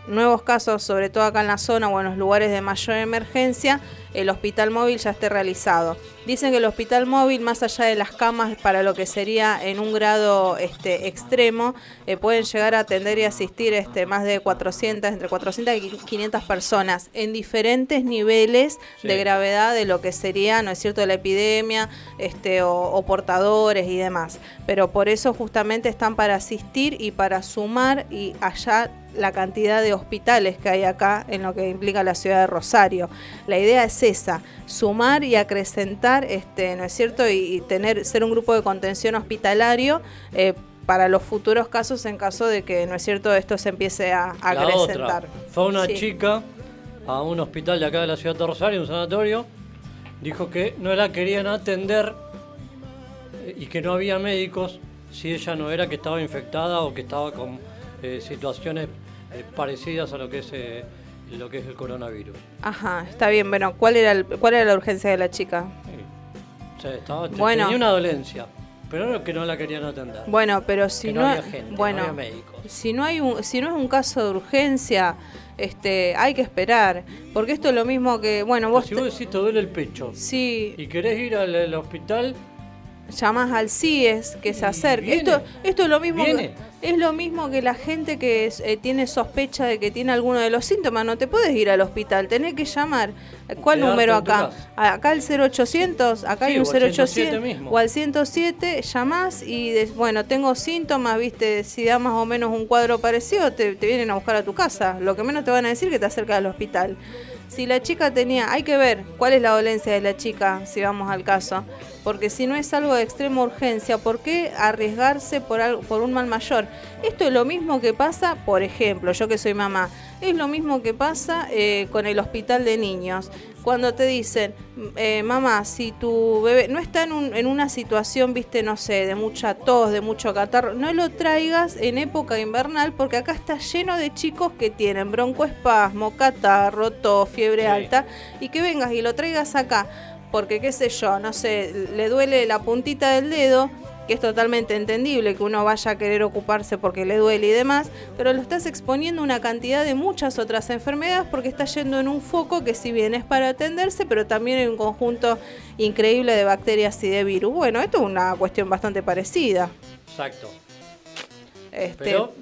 nuevos casos, sobre todo acá en la zona o en los lugares de mayor emergencia, el hospital móvil ya esté realizado. Dicen que el hospital móvil, más allá de las camas para lo que sería en un grado este, extremo, eh, pueden llegar a atender y asistir este, más de 400, entre 400 y 500 personas en diferentes niveles de gravedad de lo que sería, ¿no es cierto?, la epidemia este, o, o portadores y demás. Pero por eso justamente están para asistir y para sumar y allá la cantidad de hospitales que hay acá en lo que implica la ciudad de Rosario. La idea es esa, sumar y acrecentar, este, ¿no es cierto? Y, y tener, ser un grupo de contención hospitalario eh, para los futuros casos en caso de que, ¿no es cierto?, esto se empiece a, a La acrecentar. otra, fue una Sí. chica a un hospital de acá de la ciudad de Rosario, un sanatorio, dijo que no la querían atender eh, y que no había médicos si ella no era que estaba infectada o que estaba con eh, situaciones eh, parecidas a lo que es eh, lo que es el coronavirus. Ajá, está bien. Bueno, ¿cuál era, el- cuál era la urgencia de la chica? O sea, estaba, te- Bueno. tenía una dolencia, pero no que no la querían atender. Bueno, pero si Que no, no había gente, no bueno, había médicos. si no hay un, si no es un caso de urgencia, este, hay que esperar, porque esto es lo mismo que, bueno, vos si vos decís te duele el pecho sí y querés ir al, al hospital, llamás al CIES que se acerque. Esto, esto es lo mismo que, es lo mismo que la gente que es- eh, tiene sospecha de que tiene alguno de los síntomas, no te puedes ir al hospital, tenés que llamar. ¿Cuál número acá? Acá el 0800, acá Sí, hay un o al 107 0800 mismo. o al 107, llamás y de- bueno, tengo síntomas, viste, si da más o menos un cuadro parecido, te, te vienen a buscar a tu casa. Lo que menos te van a decir que te acercas al hospital. Si la chica tenía, hay que ver cuál es la dolencia de la chica, si vamos al caso. Porque si no es algo de extrema urgencia, ¿por qué arriesgarse por, algo, por un mal mayor? Esto es lo mismo que pasa, por ejemplo, yo que soy mamá, es lo mismo que pasa eh, con el hospital de niños. Cuando te dicen, eh, mamá, si tu bebé no está en, un- en una situación, viste, no sé, de mucha tos, de mucho catarro, no lo traigas en época invernal porque acá está lleno de chicos que tienen broncoespasmo, catarro, tos, fiebre Sí. alta y que vengas y lo traigas acá porque qué sé yo, no sé, le duele la puntita del dedo, que es totalmente entendible que uno vaya a querer ocuparse porque le duele y demás, pero lo estás exponiendo a una cantidad de muchas otras enfermedades porque está yendo en un foco que si bien es para atenderse, pero también en un conjunto increíble de bacterias y de virus. Bueno, esto es una cuestión bastante parecida. exacto. Este, Pero-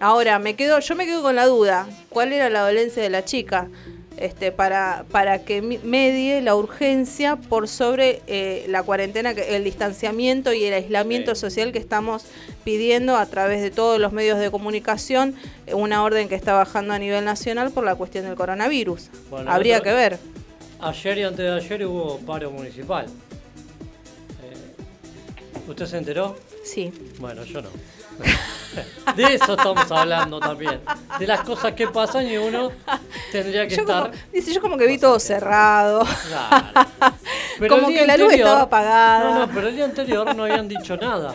ahora me quedo, yo me quedo con la duda, ¿cuál era la dolencia de la chica? Este, para, para que medie la urgencia por sobre eh, la cuarentena, el distanciamiento y el aislamiento social que estamos pidiendo a través de todos los medios de comunicación, eh, una orden que está bajando a nivel nacional por la cuestión del coronavirus. Bueno, Habría que ver. Ayer y antes de ayer hubo paro municipal. Eh, ¿Usted se enteró? Sí. Bueno, yo no. *laughs* De eso estamos hablando también. De las cosas que pasan y uno tendría que Yo estar. como, dice, yo como que vi todo cerrado. Claro. Pero Como que la luz estaba apagada. No, no, pero el día anterior no habían dicho nada.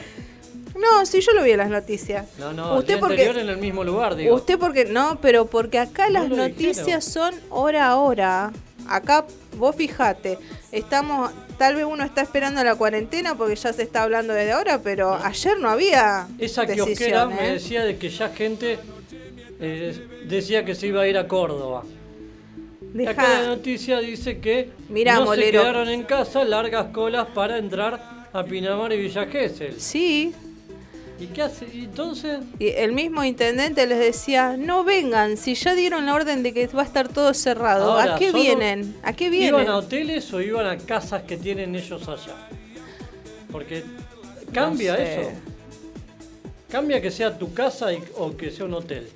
No, sí, yo lo vi en las noticias. No, no, Usted el día porque- anterior en el mismo lugar, digo. Usted porque no, pero porque acá las noticias son hora a hora. Acá vos fijate, estamos, tal vez uno está esperando la cuarentena porque ya se está hablando desde ahora, pero ayer no había Esa kiosquera me decía de que ya gente eh, decía que se iba a ir a Córdoba. Acá la noticia dice que Mirá, no Molero. se quedaron en casa largas colas para entrar a Pinamar y Villa Gesell. Sí, ¿Y qué hace? ¿Y entonces? y el mismo intendente les decía, no vengan, si ya dieron la orden de que va a estar todo cerrado, Ahora, ¿a qué vienen? ¿A qué vienen? ¿Iban a hoteles o iban a casas que tienen ellos allá? Porque cambia No sé. eso. Cambia que sea tu casa y- o que sea un hotel.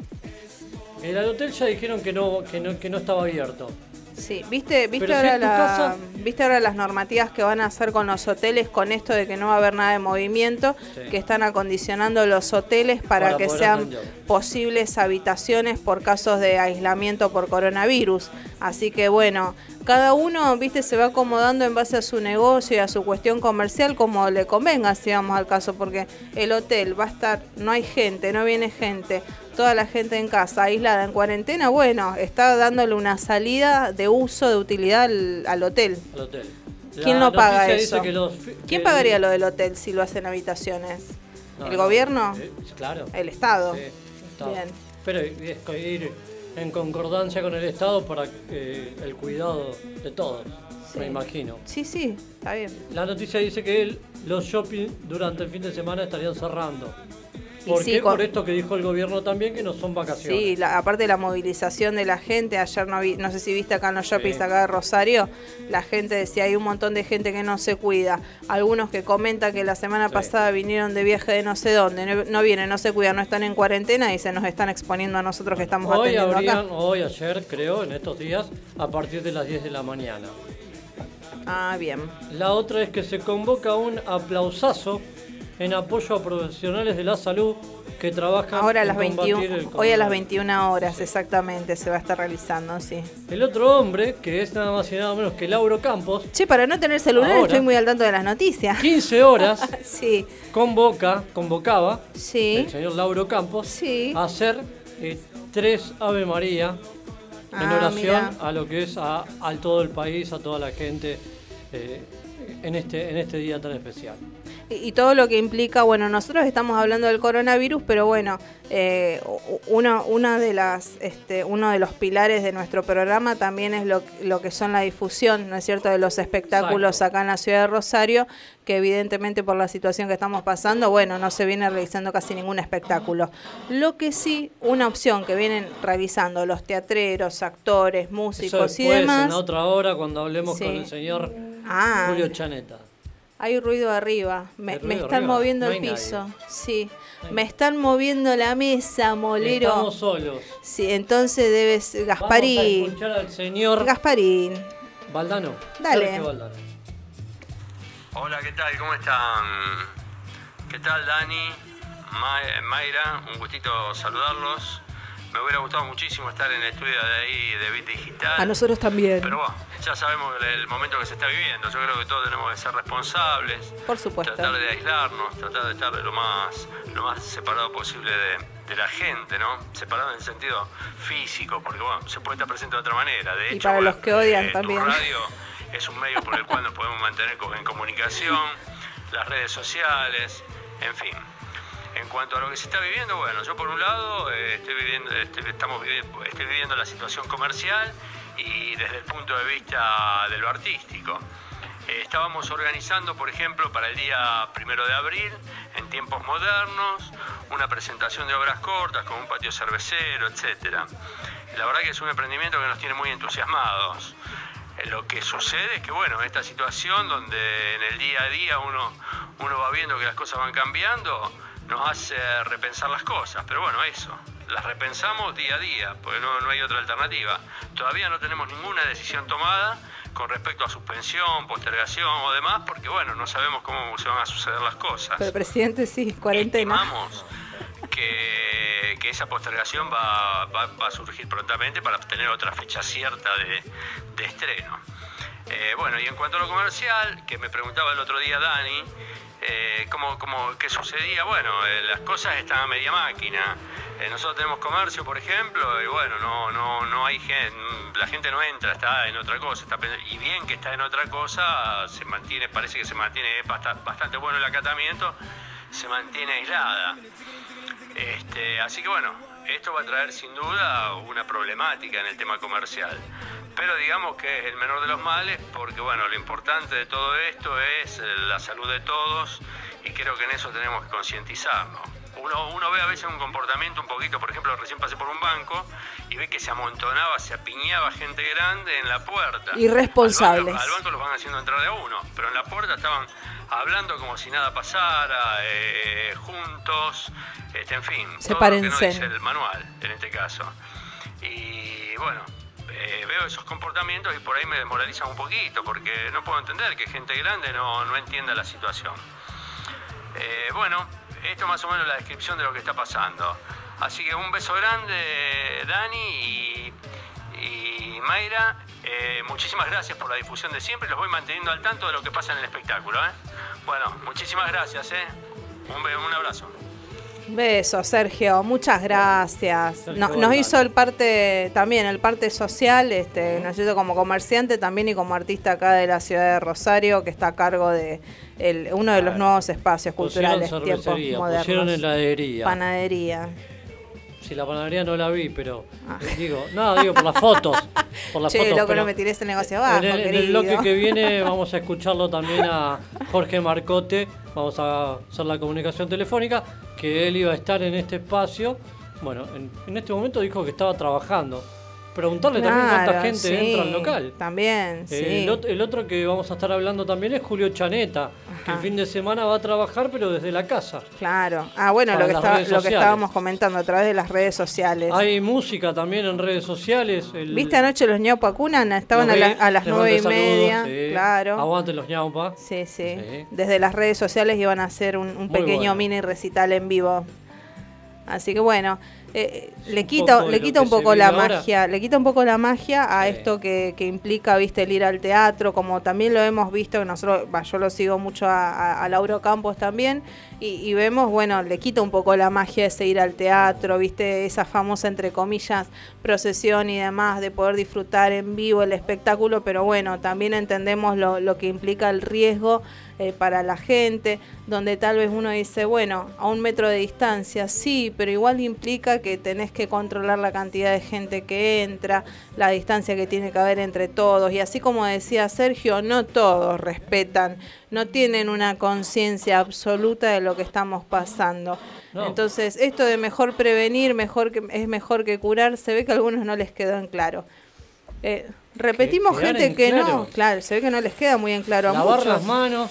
En el hotel ya dijeron que no, que no, que no estaba abierto. Sí, ¿viste, viste, Pero si ahora la- casa- viste ahora las normativas que van a hacer con los hoteles con esto de que no va a haber nada de movimiento, Sí. que están acondicionando los hoteles para, Para que sean atender. posibles habitaciones por casos de aislamiento por coronavirus. Así que bueno, cada uno, viste, se va acomodando en base a su negocio y a su cuestión comercial como le convenga, si vamos al caso, porque el hotel va a estar, no hay gente, no viene gente, toda la gente en casa, aislada, en cuarentena, bueno, está dándole una salida de uso, de utilidad al, al hotel. Al hotel. ¿Quién La lo paga eso? que los ¿Quién que- pagaría lo del hotel si lo hacen habitaciones? No, ¿El no, gobierno? eh, claro. El Estado. Sí, Estado. Bien. Pero es co- ir en concordancia con el Estado para eh, el cuidado de todos, Sí. me imagino. Sí, sí, está bien. La noticia dice que el- los shopping durante el fin de semana estarían cerrando. Y ¿Por sí, Por esto que dijo el gobierno también, que no son vacaciones. Sí, la- aparte de la movilización de la gente, ayer no vi, no sé si viste acá en los shoppings Sí. acá de Rosario, la gente decía, hay un montón de gente que no se cuida. Algunos que comentan que la semana Sí. pasada vinieron de viaje de no sé dónde, no, no vienen, no se cuidan, no están en cuarentena y se nos están exponiendo a nosotros que estamos Hoy atendiendo habrían, acá. hoy, ayer, creo, en estos días, a partir de las 10 de la mañana. Ah, bien. La otra es que se convoca un aplausazo en apoyo a profesionales de la salud que trabajan Ahora a las combatir 21, el hoy a las coronavirus. 21 horas exactamente se va a estar realizando, sí. El otro hombre, que es nada más y nada menos que Lauro Campos, Che, para no tener celular Ahora. estoy muy al tanto de las noticias. 15 horas *laughs* Sí, convoca, convocaba sí, el señor Lauro Campos sí. a hacer eh, tres Ave María en Ah, oración mirá. a lo que es a, a todo el país, a toda la gente eh, en, este, en este día tan especial. Y, y todo lo que implica, bueno, nosotros estamos hablando del coronavirus, pero bueno, eh, uno, una de las, este, uno de los pilares de nuestro programa también es lo, lo que son la difusión, ¿no es cierto?, de los espectáculos acá en la ciudad de Rosario, que evidentemente por la situación que estamos pasando, bueno, no se viene realizando casi ningún espectáculo. Lo que sí, una opción que vienen realizando los teatreros, actores, Eso músicos y después, demás. en otra hora, cuando hablemos Sí. con el señor Ah. Julio Chaneta. Hay ruido arriba. Me, ¿Hay me ruido están arriba? moviendo No el nadie. piso. Sí. Me están moviendo la mesa, molero. Estamos solos. Sí, entonces debes. Vamos a Gasparín. escuchar al señor Gasparín. Valdano. Dale. Sergio. Hola, ¿qué tal? ¿Cómo están? ¿Qué tal, Dani? Ma- Mayra, un gustito saludarlos. Me hubiera gustado muchísimo estar en el estudio de ahí de Bit Digital. A nosotros también. Pero bueno, ya sabemos el, momento que se está viviendo. Yo creo que todos tenemos que ser responsables. Por supuesto. Tratar de aislarnos, tratar de estar lo más, lo más separado posible de, de la gente, ¿no? Separado en el sentido físico, porque bueno, se puede estar presente de otra manera. De Y hecho, para bueno, los que odian eh, tu también. radio es un medio por el cual nos podemos mantener en comunicación, las redes sociales, en fin. En cuanto a lo que se está viviendo, bueno, yo por un lado eh, estoy viviendo, estoy, estamos vivi- estoy viviendo la situación comercial y desde el punto de vista de lo artístico. Eh, estábamos organizando, por ejemplo, para el día primero de abril, en tiempos modernos, una presentación de obras cortas con un patio cervecero, etcétera. La verdad que es un emprendimiento que nos tiene muy entusiasmados. Eh, Lo que sucede es que, bueno, esta situación donde en el día a día uno, uno va viendo que las cosas van cambiando, nos hace repensar las cosas. Pero bueno, eso, las repensamos día a día, porque no, no hay otra alternativa. Todavía no tenemos ninguna decisión tomada con respecto a suspensión, postergación o demás, porque bueno, no sabemos cómo se van a suceder las cosas. Pero presidente, sí, cuarentena. Estimamos que, que esa postergación va, va- va a surgir prontamente para tener otra fecha cierta de, de estreno. Eh, bueno, y en cuanto a lo comercial, que me preguntaba el otro día Dani, eh, ¿cómo, cómo- qué sucedía? Bueno, eh, las cosas están a media máquina. Eh, nosotros tenemos comercio, por ejemplo, y bueno, no, no, no hay gente, la gente no entra, está en otra cosa. está y bien que está en otra cosa, se mantiene, parece que se mantiene basta- bastante bueno el acatamiento, se mantiene aislada. Este, así que bueno, esto va a traer sin duda una problemática en el tema comercial. Pero digamos que es el menor de los males porque bueno, lo importante de todo esto es eh, la salud de todos y creo que en eso tenemos que concientizarnos. Uno, uno ve a veces un comportamiento un poquito, por ejemplo, recién pasé por un banco y ve que se amontonaba, se apiñaba gente grande en la puerta. Irresponsables. Al banco, al banco los van haciendo entrar de uno, pero en la puerta estaban hablando como si nada pasara, eh, juntos, este, en fin, todo lo que no Sepárense. dice el manual en este caso. Y bueno, eh, veo esos comportamientos y por ahí me desmoralizan un poquito, porque no puedo entender que gente grande no, no entienda la situación. Eh, bueno, esto es más o menos la descripción de lo que está pasando. Así que un beso grande, Dani y, y Mayra. Eh, muchísimas gracias por la difusión de siempre. Los voy manteniendo al tanto de lo que pasa en el espectáculo. ¿eh? Bueno, muchísimas gracias. ¿eh? Un, un abrazo. Beso, Sergio, muchas gracias. Sergio No- nos hizo el parte también, el parte social, este, nos hizo como comerciante también y como artista acá de la ciudad de Rosario, que está a cargo de el- uno de los nuevos espacios Pusieron culturales, tiempos modernos. pusieron heladería. Panadería. Si la panadería no la vi, pero eh, digo, no, digo por las fotos. Por las Che, fotos, loco, pero no me tiré ese negocio abajo, en el, en el bloque que viene vamos a escucharlo también a Jorge Marcote. Vamos a hacer la comunicación telefónica, que él iba a estar en este espacio. Bueno, en, en este momento dijo que estaba trabajando. Preguntarle también cuánta Claro, gente sí, entra al local. También, sí. El, ot- el otro que vamos a estar hablando también es Julio Chaneta, que el fin de semana va a trabajar, pero desde la casa. Claro. Ah, bueno, lo que, estaba- lo que estábamos comentando a través de las redes sociales. Hay música también en redes sociales. el- ¿Viste anoche los ñaupa Cunan? Estaban a, la- a las nueve y media. sí. Claro. Aguanten los ñaupa. Sí, sí, Sí. Desde las redes sociales iban a hacer un, pequeño bueno. mini recital en vivo. Así que bueno, eh, le quita, le quita un poco la ahora. magia, le quita un poco la magia a Sí. esto que, que implica, viste, el ir al teatro, como también lo hemos visto, que nosotros, va, yo lo sigo mucho a, a- a Lauro Campos también, y, y vemos, bueno, le quita un poco la magia ese ir al teatro, viste, esa famosa, entre comillas, procesión y demás, de poder disfrutar en vivo el espectáculo, pero bueno, también entendemos lo, lo que implica el riesgo eh, para la gente, donde tal vez uno dice, bueno, a un metro de distancia, sí, pero igual implica que tenés que controlar la cantidad de gente que entra, la distancia que tiene que haber entre todos, y así como decía Sergio, no todos respetan, no tienen una conciencia absoluta de lo que estamos pasando. No. Entonces, esto de mejor prevenir, mejor que, es mejor que curar, se ve que a algunos no les quedó en claro. Eh, repetimos gente en que no, claro. se ve que no les queda muy en claro a Lavar muchos. las manos,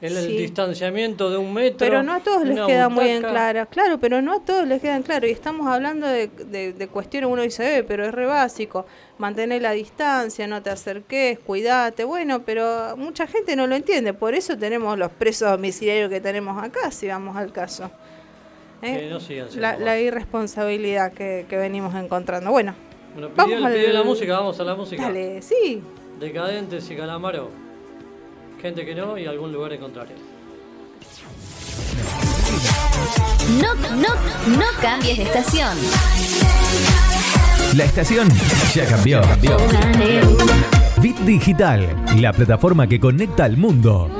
el, distanciamiento de un metro. Pero no a todos les queda muy en claro. Claro, pero no a todos les queda en claro. Y estamos hablando de, de- de cuestiones, uno dice, eh, pero es re básico. Mantener la distancia, no te acerques, cuídate. Bueno, pero mucha gente no lo entiende. Por eso tenemos los presos domiciliarios que tenemos acá, si vamos al caso. ¿Eh? No la, la irresponsabilidad que, que venimos encontrando. Bueno, Bueno, Vamos pidió, pidió la música, vamos a la música. dale, sí. Decadentes y Calamaro. Gente que no y algún lugar en contrario. No, no, no cambies de estación. La estación ya cambió. Bit Digital, la plataforma que conecta al mundo.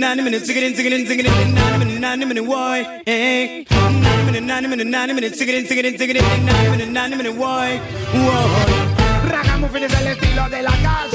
Nine minute, sing it in, nine minute, nine minute, why? Eh? Nine minute, nine minute, nine minute, sing it in, nine minute, nine minute, why? Ragamuffin es el estilo de la calle.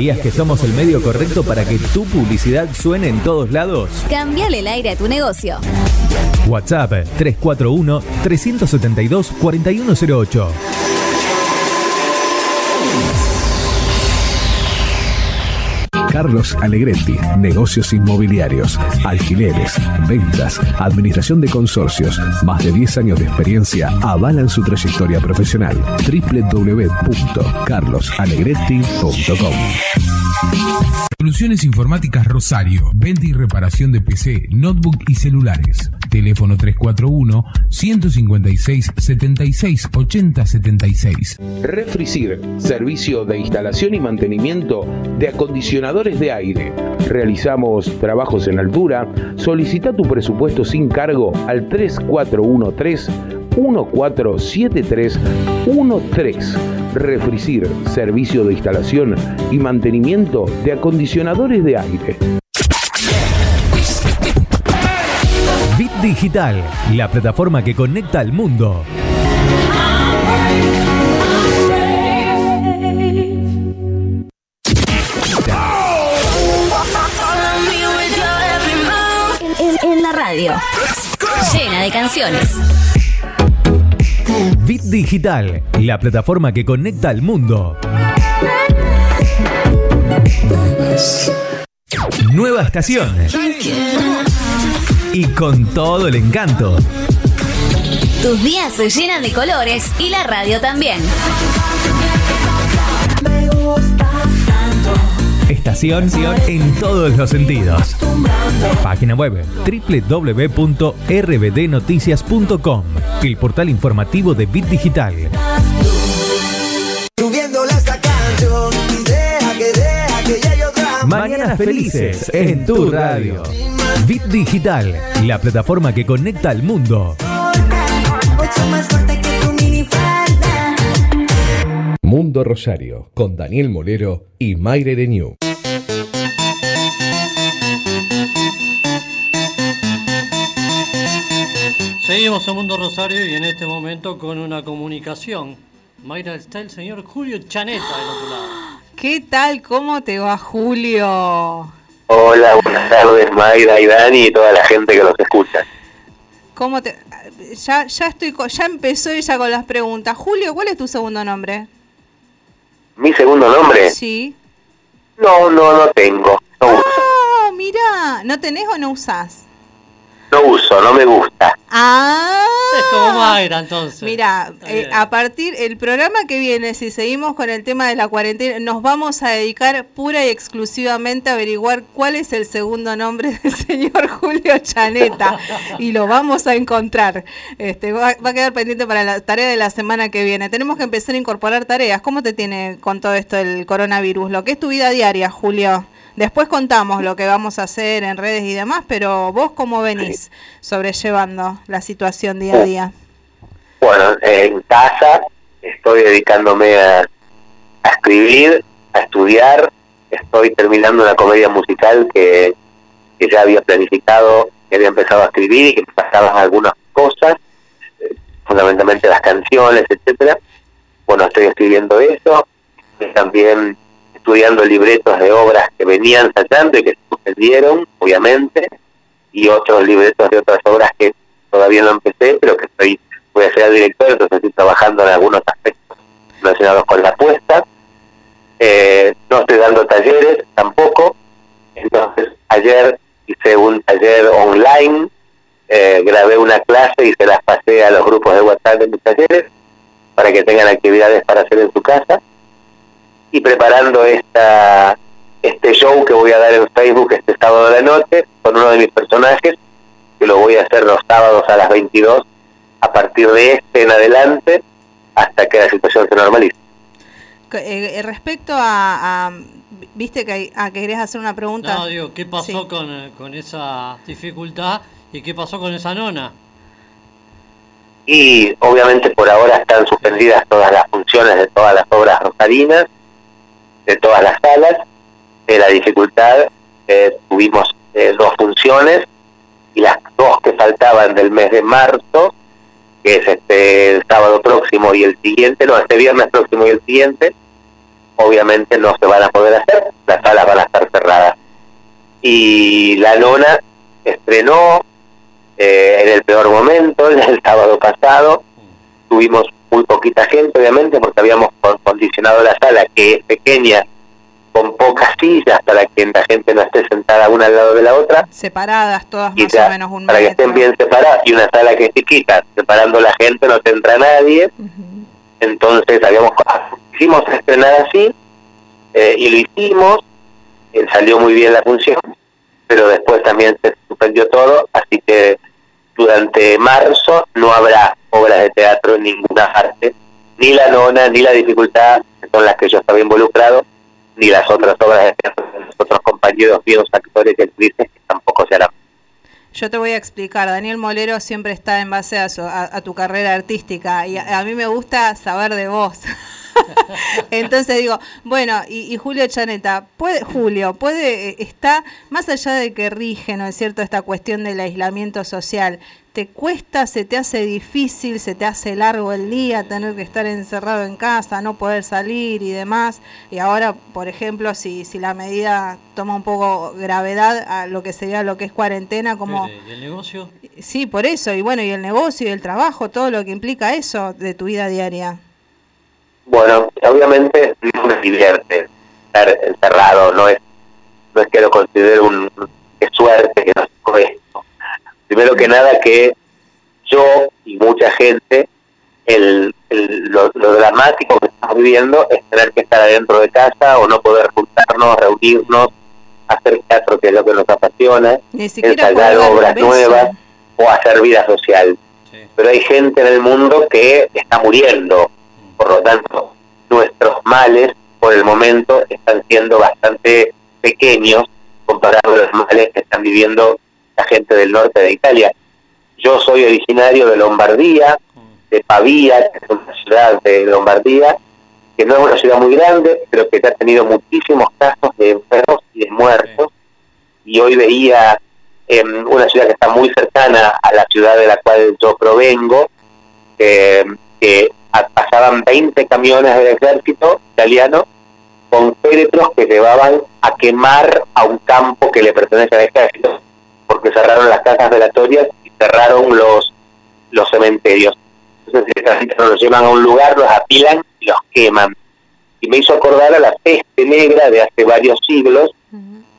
¿Sabías que somos el medio correcto para que tu publicidad suene en todos lados? Cambiale el aire a tu negocio. WhatsApp 341 372 4108. Carlos Alegretti, negocios inmobiliarios, alquileres, ventas, administración de consorcios, más de 10 años de experiencia avalan su trayectoria profesional. www.carlosalegretti.com Soluciones Informáticas Rosario. Venta y reparación de PC, notebook y celulares. Teléfono 341 156 76 80 76. Refricir, servicio de instalación y mantenimiento de acondicionadores de aire. Realizamos trabajos en altura. Solicita tu presupuesto sin cargo al 3413 147313. Refricir, servicio de instalación y mantenimiento de acondicionadores de aire. Bit Digital, la plataforma que conecta al mundo. radio. Llena de canciones. Bit Digital, la plataforma que conecta al mundo. Nueva estación. Y con todo el encanto. Tus días se llenan de colores y la radio también. Estación en todos los sentidos. Página web www.rbdnoticias.com, el portal informativo de Bit Digital. Mañanas felices en tu radio. Bit Digital, la plataforma que conecta al mundo. Mundo Rosario, con Daniel Molero y Mayre Renew. Seguimos en Mundo Rosario y en este momento con una comunicación. Mayra, está el señor Julio Chaneta del otro lado. *gasps* ¿Qué tal? ¿Cómo te va, Julio? Hola, buenas tardes Mayra y Dani y toda la gente que los escucha. ¿Cómo te ya ya estoy co- ya empezó ella con las preguntas. Julio, ¿cuál es tu segundo nombre? ¿Mi segundo nombre? Sí. No, no, no tengo. No uso, Ah, mira, ¿no tenés o no usás? No uso, no me gusta. Ah. Es como Mayra entonces. Mira, eh, a partir el programa que viene, si seguimos con el tema de la cuarentena, nos vamos a dedicar pura y exclusivamente a averiguar cuál es el segundo nombre *laughs* del señor Julio Chaneta y lo vamos a encontrar. Este va, va a quedar pendiente para la tarea de la semana que viene. Tenemos que empezar a incorporar tareas. ¿Cómo te tiene con todo esto el coronavirus? Lo que es tu vida diaria, Julio. Después contamos lo que vamos a hacer en redes y demás, pero vos cómo venís sobrellevando la situación día a día. Bueno, en casa estoy dedicándome a, a escribir, a estudiar. Estoy terminando una comedia musical que, que ya había planificado, que había empezado a escribir y que me pasaban algunas cosas, eh, fundamentalmente las canciones, etcétera. Bueno, estoy escribiendo eso. También estudiando libretos de obras que venían ensayando y que se obviamente, y otros libretos de otras obras que todavía no empecé, pero que estoy voy a ser director, entonces estoy trabajando en algunos aspectos relacionados con la puesta. Eh, no estoy dando talleres tampoco, entonces ayer hice un taller online, eh, grabé una clase y se las pasé a los grupos de WhatsApp de mis talleres para que tengan actividades para hacer en su casa y preparando esta este show que voy a dar en Facebook este sábado de la noche con uno de mis personajes que lo voy a hacer los sábados a las 22 a partir de este en adelante hasta que la situación se normalice. Eh, eh, respecto a, a- viste que, ah, que querías hacer una pregunta. No, digo, ¿qué pasó Sí. con, eh, con esa dificultad y qué pasó con esa nona? Y obviamente por ahora están suspendidas todas las funciones de todas las obras rosarinas, de todas las salas. De la dificultad eh, tuvimos eh, dos funciones y las dos que faltaban del mes de marzo, que es este el sábado próximo y el siguiente, no, este viernes próximo y el siguiente, obviamente no se van a poder hacer, las salas van a estar cerradas. Y la nona estrenó eh, en el peor momento, *laughs* el sábado pasado, tuvimos muy poquita gente, obviamente, porque habíamos con- condicionado la sala, que es pequeña, con pocas sillas, para que la gente no esté sentada una al lado de la otra, Separadas todas más ya, o menos un para que estén bien separadas, y una sala que es chiquita, separando la gente, no te entra nadie, entonces habíamos hicimos estrenar así, eh, y lo hicimos, eh, salió muy bien la función, pero después también se suspendió todo, así que durante marzo no habrá obras de teatro en ninguna parte, ni la nona, ni la dificultad, son las que yo estaba involucrado, ni las otras obras de teatro de los otros compañeros míos, actores y actrices, que tampoco se harán. Yo te voy a explicar, Daniel Molero siempre está en base a, su- a, tu carrera artística y a, mí me gusta saber de vos. *laughs* Entonces digo, bueno, y, y Julio Chaneta, puede, Julio, puede, eh, está, más allá de que rige, ¿no es cierto?, esta cuestión del aislamiento social, ¿te cuesta, se te hace difícil, se te hace largo el día tener que estar encerrado en casa, no poder salir y demás? Y ahora, por ejemplo, si, si la medida toma un poco gravedad a lo que sería lo que es cuarentena, como... ¿Y el negocio? Sí, por eso, y bueno, y el negocio y el trabajo, todo lo que implica eso de tu vida diaria. Bueno, obviamente no me divierte estar encerrado, no es, no es que lo considere un qué suerte que nos tocó esto. Primero que nada que yo y mucha gente, el, el- lo, lo dramático que estamos viviendo es tener que estar adentro de casa o no poder juntarnos, reunirnos, hacer teatro que es lo que nos apasiona, ensayar obras nuevas o hacer vida social. Pero hay gente en el mundo que está muriendo, por lo tanto, nuestros males por el momento están siendo bastante pequeños comparados a los males que están viviendo la gente del norte de Italia. Yo soy originario de Lombardía, de Pavía, que es una ciudad de Lombardía, que no es una ciudad muy grande, pero que ha tenido muchísimos casos de enfermos y de muertos. Y hoy veía en una ciudad que está muy cercana a la ciudad de la cual yo provengo, eh, que pasaban 20 camiones del ejército italiano con féretros que llevaban a quemar a un campo que le pertenece al ejército, porque cerraron las casas velatorias y cerraron los, los cementerios. Entonces directamente los llevan a un lugar, los apilan y los queman. Y me hizo acordar a la peste negra de hace varios siglos,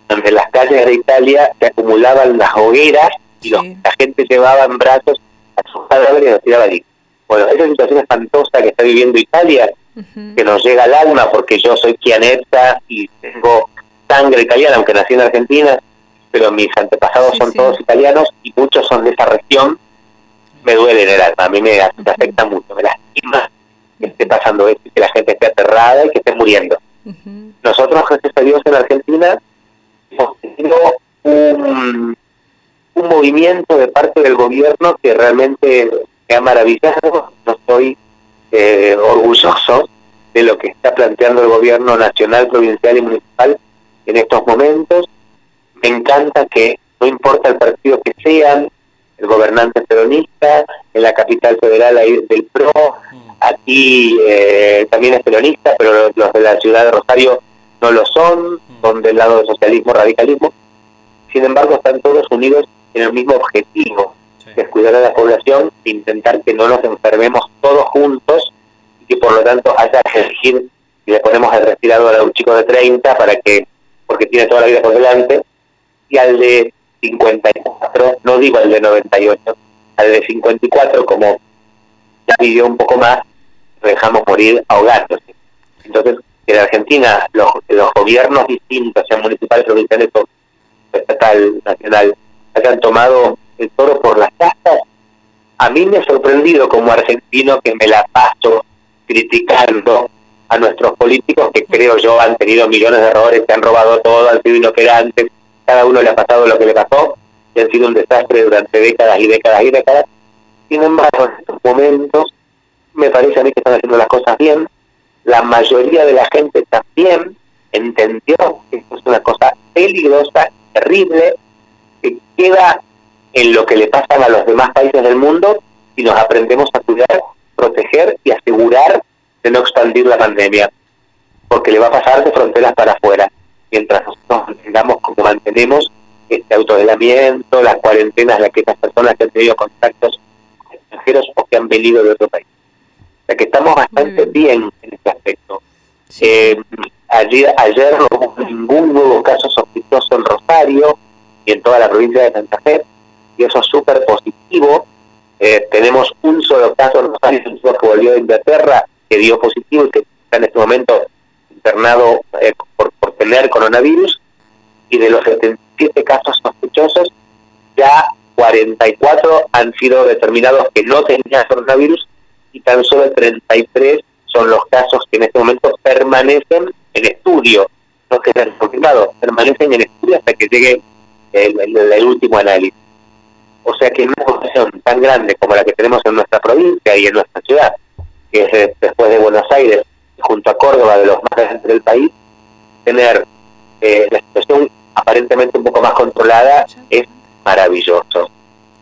donde en las calles de Italia se acumulaban las hogueras y los- la gente llevaba en brazos a sus cadáveres y los tiraba allí. Bueno, esa situación espantosa que está viviendo Italia, que nos llega al alma porque yo soy chianetta y tengo sangre italiana, aunque nací en Argentina, pero mis antepasados son todos italianos y muchos son de esa región, me duele en el alma, a mí me, me afecta mucho, me lastima que esté pasando esto y que la gente esté aterrada y que esté muriendo. Nosotros, gracias a Dios, en Argentina hemos tenido un, un movimiento de parte del gobierno que realmente me ha maravillado. Yo estoy eh, orgulloso de lo que está planteando el gobierno nacional, provincial y municipal en estos momentos. Me encanta que no importa el partido que sean, el gobernante peronista, en la capital federal hay del PRO, aquí eh, también es peronista, pero los de la ciudad de Rosario no lo son, son del lado del socialismo, radicalismo. Sin embargo, están todos unidos en el mismo objetivo, que es cuidar a la población intentar que no nos enfermemos todos juntos y que por lo tanto haya que elegir y le ponemos el respirador a un chico de 30 para que, porque tiene toda la vida por delante, y al de 54, no digo al de 98, al de 54 como ya vivió un poco más, dejamos morir ahogándose. Entonces, en Argentina los, los gobiernos distintos, sean municipales, provinciales estatal, nacional, hayan tomado el toro por las casas, a mí me ha sorprendido como argentino que me la paso criticando a nuestros políticos que creo yo han tenido millones de errores, que han robado todo, han sido inoperantes, cada uno le ha pasado lo que le pasó, y han sido un desastre durante décadas y décadas y décadas. Sin embargo, en estos momentos me parece a mí que están haciendo las cosas bien. La mayoría de la gente también entendió que esto es una cosa peligrosa, terrible, que queda en lo que le pasan a los demás países del mundo si nos aprendemos a cuidar, proteger y asegurar de no expandir la pandemia, porque le va a pasar de fronteras para afuera, mientras nosotros mantengamos como mantenemos este autoaislamiento, las cuarentenas de aquellas personas que han tenido contactos con extranjeros o que han venido de otro país. O sea que estamos bastante bien. en este aspecto. Eh, ayer, ayer no hubo ningún nuevo caso sospechoso en Rosario y en toda la provincia de Santa Fe, y eso es súper positivo. Eh, tenemos un solo caso en Rosario, un que volvió de Inglaterra, que dio positivo y que está en este momento internado eh, por, por tener coronavirus, y de los 77 casos sospechosos, ya 44 han sido determinados que no tenían coronavirus y tan solo 33 son los casos que en este momento permanecen en estudio, no se han confirmado, permanecen en estudio hasta que llegue el, el- el último análisis. O sea que en una población tan grande como la que tenemos en nuestra provincia y en nuestra ciudad, que es después de Buenos Aires, junto a Córdoba, de los más grandes del país, tener eh, la situación aparentemente un poco más controlada es maravilloso.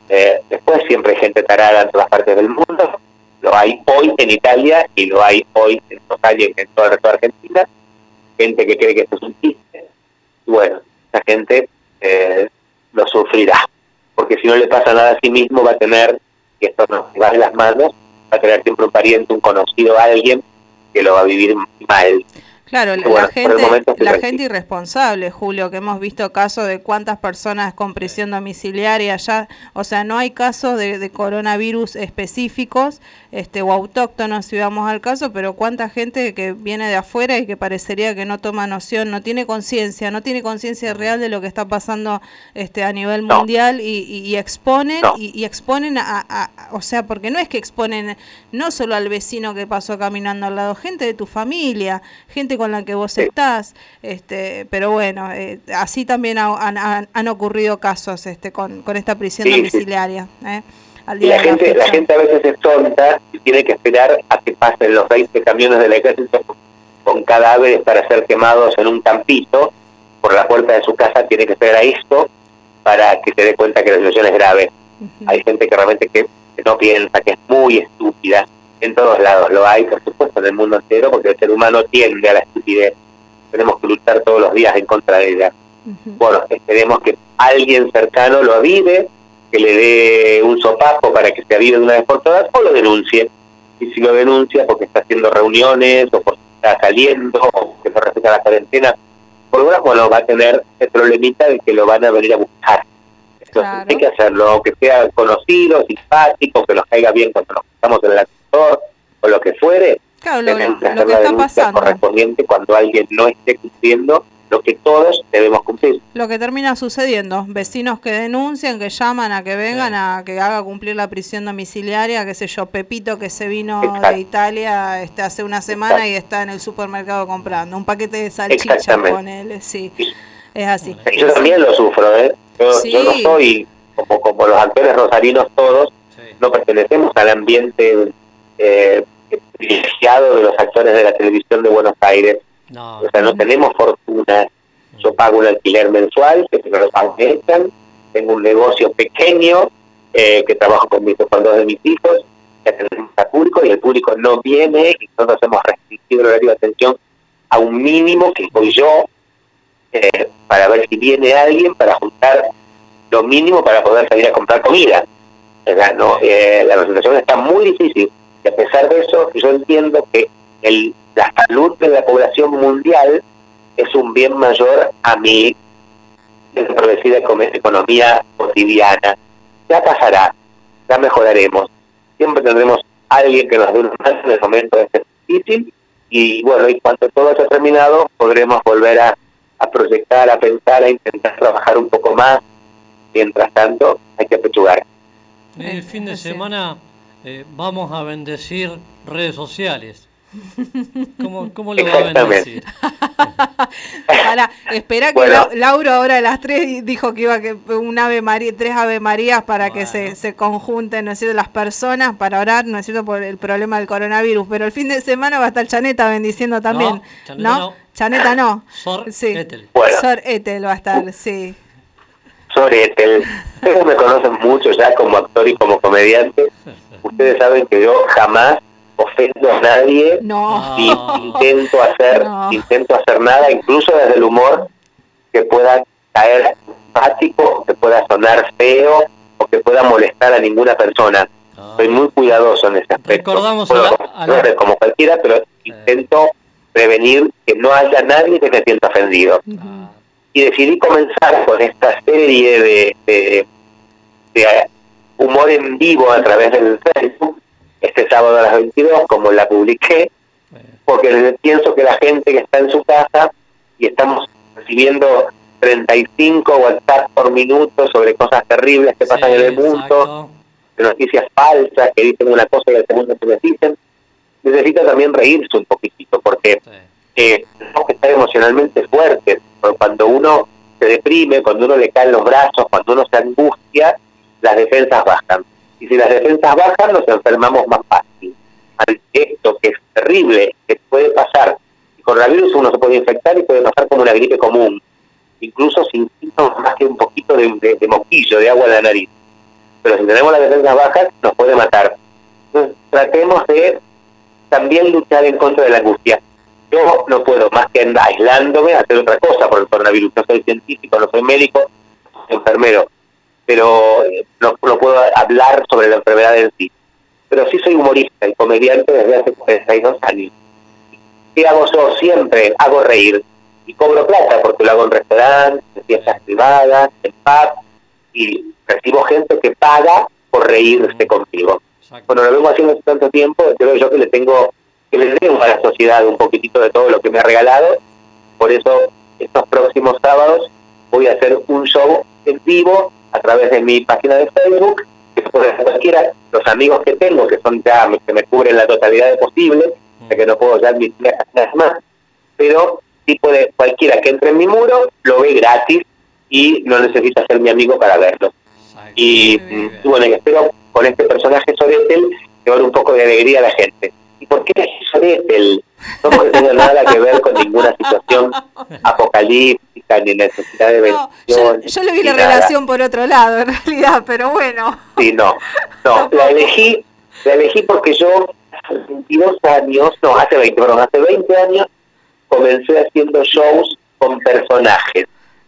Eh, después siempre hay gente tarada en todas partes del mundo, lo hay hoy en Italia y lo hay hoy en total y en toda el resto de Argentina, gente que cree que esto es un chiste, y bueno, esa gente eh, lo sufrirá, porque si no le pasa nada a sí mismo va a tener, que esto no se va de las manos, va a tener siempre un pariente, un conocido, alguien que lo va a vivir mal. Claro, la, Bueno, gente, la gente irresponsable, Julio, que hemos visto casos de cuántas personas con prisión domiciliaria ya, o sea, no hay casos de, de coronavirus específicos este, o autóctonos, si vamos al caso, pero cuánta gente que viene de afuera y que parecería que no toma noción, no tiene conciencia, no tiene conciencia real de lo que está pasando este, a nivel mundial y, y- y exponen, y, y exponen a, a- o sea, porque no es que exponen no solo al vecino que pasó caminando al lado, gente de tu familia, gente con la que vos estás, este, pero bueno, eh, así también ha- han, han- han ocurrido casos este, con, con esta prisión sí. domiciliaria. ¿eh? Al Y día la de la gente, la gente a veces es tonta y tiene que esperar a que pasen los 20 camiones del ejército con cadáveres para ser quemados en un campito por la puerta de su casa, tiene que esperar a esto para que se dé cuenta que la situación es grave. Hay gente que realmente que, que no piensa, que es muy estúpida. En todos lados lo hay, por supuesto, en el mundo entero, porque el ser humano tiende a la estupidez. Tenemos que luchar todos los días en contra de ella. Bueno, esperemos que alguien cercano lo avive, que le dé un sopapo para que se avive de una vez por todas, o lo denuncie. Y si lo denuncia porque está haciendo reuniones, o porque está saliendo, o que no respeta la cuarentena, por lo menos, bueno, va a tener el problemita de que lo van a venir a buscar. Entonces hay que hacerlo, aunque sea conocido, simpático, que nos caiga bien cuando nos estamos en el ascensor, o lo que fuere, Claro, lo, que lo que la está pasando. correspondiente cuando alguien no esté cumpliendo lo que todos debemos cumplir. Lo que termina sucediendo, vecinos que denuncian, que llaman a que vengan a que haga cumplir la prisión domiciliaria, qué sé yo, Pepito que se vino Exacto. de Italia este, hace una semana y está en el supermercado comprando un paquete de salchicha, Exactamente. ponele, sí, es así. Yo también lo sufro, ¿eh? Yo, Sí. yo no soy, como, como los actores rosarinos todos, no pertenecemos al ambiente eh, privilegiado de los actores de la televisión de Buenos Aires. No. O sea, no tenemos fortuna. Yo pago un alquiler mensual, que si no lo echan. Tengo un negocio pequeño, eh, que trabajo con, mis, con dos de mis hijos. Ya tenemos al público y el público no viene y nosotros hemos restringido el horario de atención a un mínimo que voy yo eh, para ver si viene alguien para juntar lo mínimo para poder salir a comprar comida. Sea, no, eh, la situación está muy difícil y a pesar de eso yo entiendo que el, la salud de la población mundial es un bien mayor a mi progresiva economía cotidiana. Ya pasará, ya mejoraremos. Siempre tendremos alguien que nos dé una mano en el momento de este difícil y bueno, y cuando todo haya terminado podremos volver a, a proyectar, a pensar, a intentar trabajar un poco más. Mientras tanto, hay que apechugar. El fin de semana eh, vamos a bendecir redes sociales. ¿Cómo, cómo lo va a bendecir? *laughs* Para, espera que Bueno. Lauro ahora a las tres dijo que iba a que un ave María, tres ave Marías para que se, se conjunten, ¿no es cierto?, las personas para orar, ¿no es cierto?, por el problema del coronavirus. Pero el fin de semana va a estar Chaneta bendiciendo también. Chaneta ¿No? no. Chaneta no. Sor sí. Ethel. Bueno. Sor Ethel va a estar, sí. Soretel. Ustedes me conocen mucho ya como actor y como comediante. Ustedes saben que yo jamás ofendo a nadie No. ni intento hacer No. intento hacer nada, incluso desde el humor que pueda caer simpático, que pueda sonar feo o que pueda molestar a ninguna persona. Soy muy cuidadoso en ese aspecto. Recordamos a Puedo la- a la- ser como cualquiera, pero intento prevenir que no haya nadie que se sienta ofendido y decidí comenzar con esta serie de, de- de humor en vivo a través del Facebook este sábado a las 22, como la publiqué, porque pienso que la gente que está en su casa y estamos recibiendo 35 WhatsApp por minuto sobre cosas terribles que pasan en el mundo, de noticias falsas que dicen una cosa y al segundo se les dicen, necesita también reírse un poquitito, porque eh, tenemos que estar emocionalmente fuertes. Porque Cuando uno se deprime, cuando uno le caen los brazos, cuando uno se angustia, las defensas bajan. Y si las defensas bajan, nos enfermamos más fácil. esto que es terrible, que puede pasar. El coronavirus uno se puede infectar y puede pasar como una gripe común, incluso sin síntomas más que un poquito de, de, de agua en la nariz. Pero si tenemos las defensas bajas, nos puede matar. Entonces, tratemos de también luchar en contra de la angustia. Yo no puedo más que aislándome, hacer otra cosa por el coronavirus. No soy científico, no soy médico, soy enfermero, pero eh, no, no puedo hablar sobre la enfermedad en sí. Pero sí soy humorista y comediante desde hace 42 años. ¿Qué hago yo? Siempre hago reír y cobro plata porque lo hago en restaurantes, en fiestas privadas, en pubs y recibo gente que paga por reírse conmigo. Bueno, lo vengo haciendo hace tanto tiempo, creo yo que le tengo que le debo a la sociedad un poquitito de todo lo que me ha regalado. Por eso, estos próximos sábados voy a hacer un show en vivo a través de mi página de Facebook, que puede ser cualquiera, los amigos que tengo, que son ya, que me cubren la totalidad de posible, ya que no puedo ya admitir nada más, pero sí puede cualquiera que entre en mi muro, lo ve gratis y no necesita ser mi amigo para verlo. Y, y bueno, y espero con este personaje Soretel llevar un poco de alegría a la gente. ¿Y por qué Soretel? No porque tenga nada que ver con ninguna situación apocalíptica ni necesidad de Yo, bendición. yo le vi la nada. relación por otro lado, en realidad, pero bueno. Sí, no, no, *laughs* la elegí, la elegí porque yo hace 22 años, no, hace 20, perdón, hace 20 años comencé haciendo shows con personajes.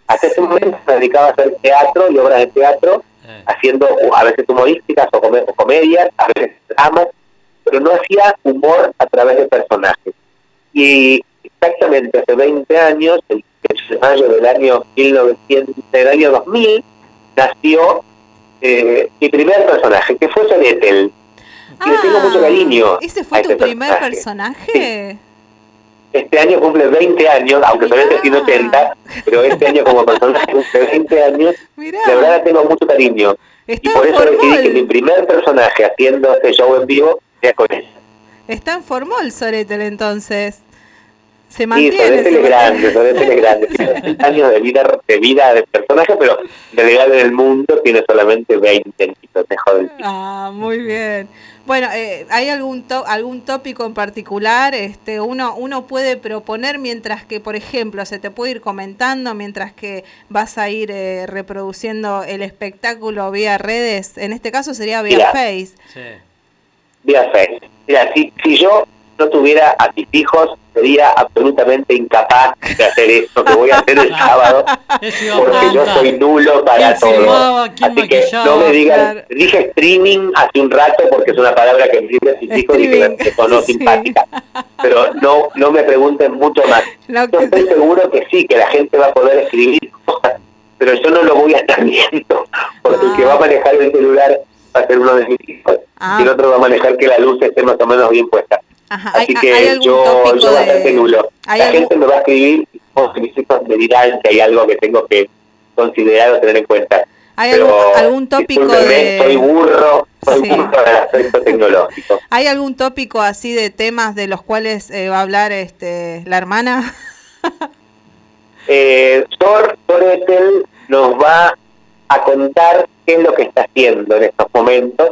Hasta ese momento me dedicaba a hacer teatro y obras de teatro, haciendo a veces humorísticas o, o comedias, a veces dramas, pero no hacía humor a través de personajes. Y exactamente hace 20 años, el 8 de mayo del año 1900, del año 2000, nació eh, mi primer personaje, que fue Sonetel. Y le tengo mucho cariño. Ah, ¿Ese a fue tu ese primer personaje? Este año cumple 20 años, aunque todavía tiene 80, pero este año como personaje cumple 20 años. De verdad le tengo mucho cariño. y por eso decidí que mi primer personaje haciendo este show en vivo sea con él. Está en Formol Soretel entonces. Se Sí, mantiene. Sonetel se es grande, Sonetel es grande. Tiene 60 *laughs* años de vida, de vida de personaje, pero en realidad en el mundo tiene solamente 20 añitos, me joden. Ah, muy bien. Bueno, eh, ¿hay algún to- algún tópico en particular? Este, uno uno puede proponer mientras que, por ejemplo, se te puede ir comentando mientras que vas a ir eh, reproduciendo el espectáculo vía redes. En este caso sería vía Mira. Face. Vía Face. Mira, si, si yo no tuviera a mis hijos, sería absolutamente incapaz de hacer esto que voy a hacer el sábado, *laughs* porque yo soy nulo para ¿Quién todo. Así que no me digan, dije streaming hace un rato porque es una palabra que me dice mis hijos y que me sonó simpática, pero no no me pregunten mucho más. Yo estoy seguro que sí, que la gente va a poder escribir cosas, pero yo no lo voy a estar *laughs* viendo, porque el que va a manejar el celular va a ser uno de mis hijos Ah. y el otro va a manejar que la luz esté más o menos bien puesta. Ajá, Así ¿hay- que hay yo, yo de- bastante nulo. La algún- gente me va a escribir o mis hijos me dirán si hay algo que tengo que considerar o tener en cuenta. ¿Hay Pero, algún, algún tópico de soy burro, soy Sí. burro en el aspecto tecnológico. *laughs* ¿Hay algún tópico así de temas de los cuales eh, va a hablar este la hermana? *laughs* Eh, Thor Toretel nos va a contar qué es lo que está haciendo en estos momentos,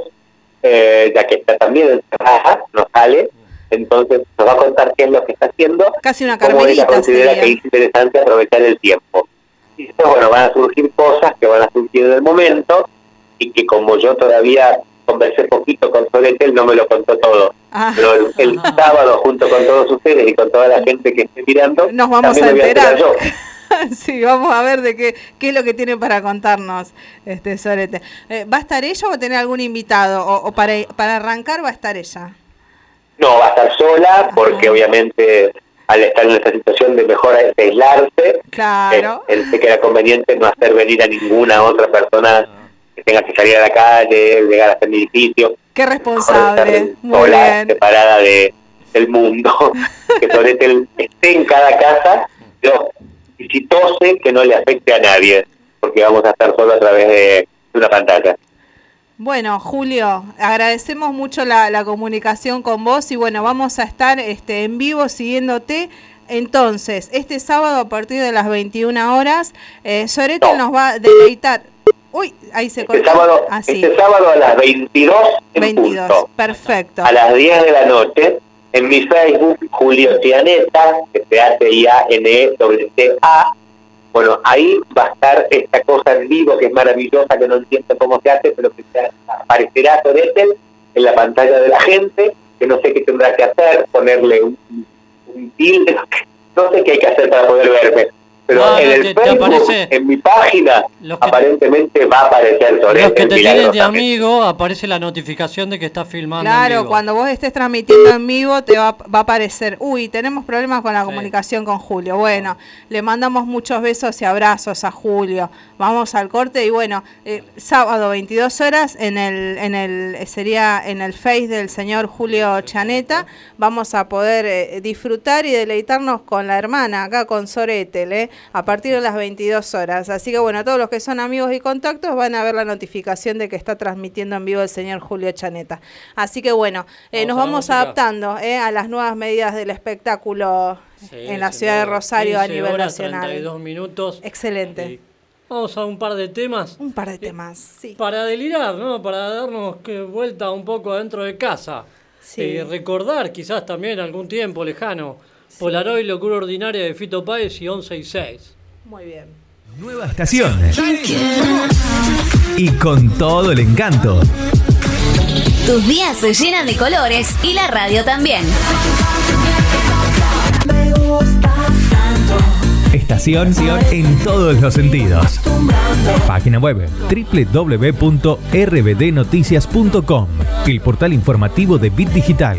eh, ya que está también encerrada, no sale, entonces nos va a contar qué es lo que está haciendo, Casi una cómo ella considera sería. que es interesante aprovechar el tiempo. Y después, bueno, van a surgir cosas que van a surgir en el momento y que como yo todavía conversé poquito con Soletel, no me lo contó todo. Ah. Pero el, el *laughs* sábado, junto con todos ustedes y con toda la gente que esté mirando, Nos vamos a enterar. yo. *laughs* sí, vamos a ver de qué, qué es lo que tiene para contarnos este Sorete. Eh, ¿Va a estar ella o va a tener algún invitado? O, o para, para arrancar va a estar ella. No, va a estar sola porque obviamente al estar en esta situación de mejor aislarse, Claro. eh, pensé que era conveniente no hacer venir a ninguna otra persona que tenga que salir a la calle, llegar hasta mi edificio, Qué responsable. Muy sola, bien. separada de, del mundo, *laughs* que Soletel esté en cada casa, y si tose, que no le afecte a nadie, porque vamos a estar solo a través de, una pantalla. Bueno, Julio, agradecemos mucho la, la comunicación con vos y bueno, vamos a estar este, en vivo siguiéndote. Entonces, este sábado a partir de las 21 horas, eh, nos va a deleitar. Uy, ahí se Este cortó. sábado, Ah, sí. este sábado a las 22 en 22. punto. Perfecto. a las 10 de la noche en mi Facebook Julio Cianeta, que se hace I-A-N-E-T-A. Bueno, ahí va a estar esta cosa en vivo que es maravillosa, que no entiendo cómo se hace, pero que aparecerá Toretel en la pantalla de la gente, que no sé qué tendrá que hacer, ponerle un, un tilde, no sé qué hay que hacer para poder verme. Pero No, en no, el te- te Facebook, aparece- en mi página, aparentemente va a aparecer Los Toretel. que te tienen de amigo, aparece la notificación de que estás filmando. en Claro, vivo. cuando vos estés transmitiendo en vivo te va, va a aparecer, uy, tenemos problemas con la comunicación con Julio. Bueno, le mandamos muchos besos y abrazos a Julio. Vamos al corte y bueno, eh, sábado 22 horas en el en el sería en el Face del señor Julio Chaneta, vamos a poder eh, disfrutar y deleitarnos con la hermana acá con Soretel, ¿eh? A partir de las 22 horas. Así que bueno, todos los que son amigos y contactos van a ver la notificación de que está transmitiendo en vivo el señor Julio Chaneta. Así que bueno, eh, Vamos nos vamos adaptando eh, a las nuevas medidas del espectáculo Sí, en la ciudad de. Rosario a 15 nivel horas, nacional. 32 minutos. Excelente. Vamos a un par de temas. Un par de temas, sí. Para delirar, ¿no? Para darnos que vuelta un poco adentro de casa. Sí. Eh, recordar quizás también algún tiempo lejano. Polaroid, Locura Ordinaria de Fito Páez y 11 y 6. Muy bien. Nueva estación. Y con todo el encanto. Tus días se llenan de colores y la radio también. Estación en todos los sentidos. Página web www.rbdnoticias.com, el portal informativo de Bit Digital.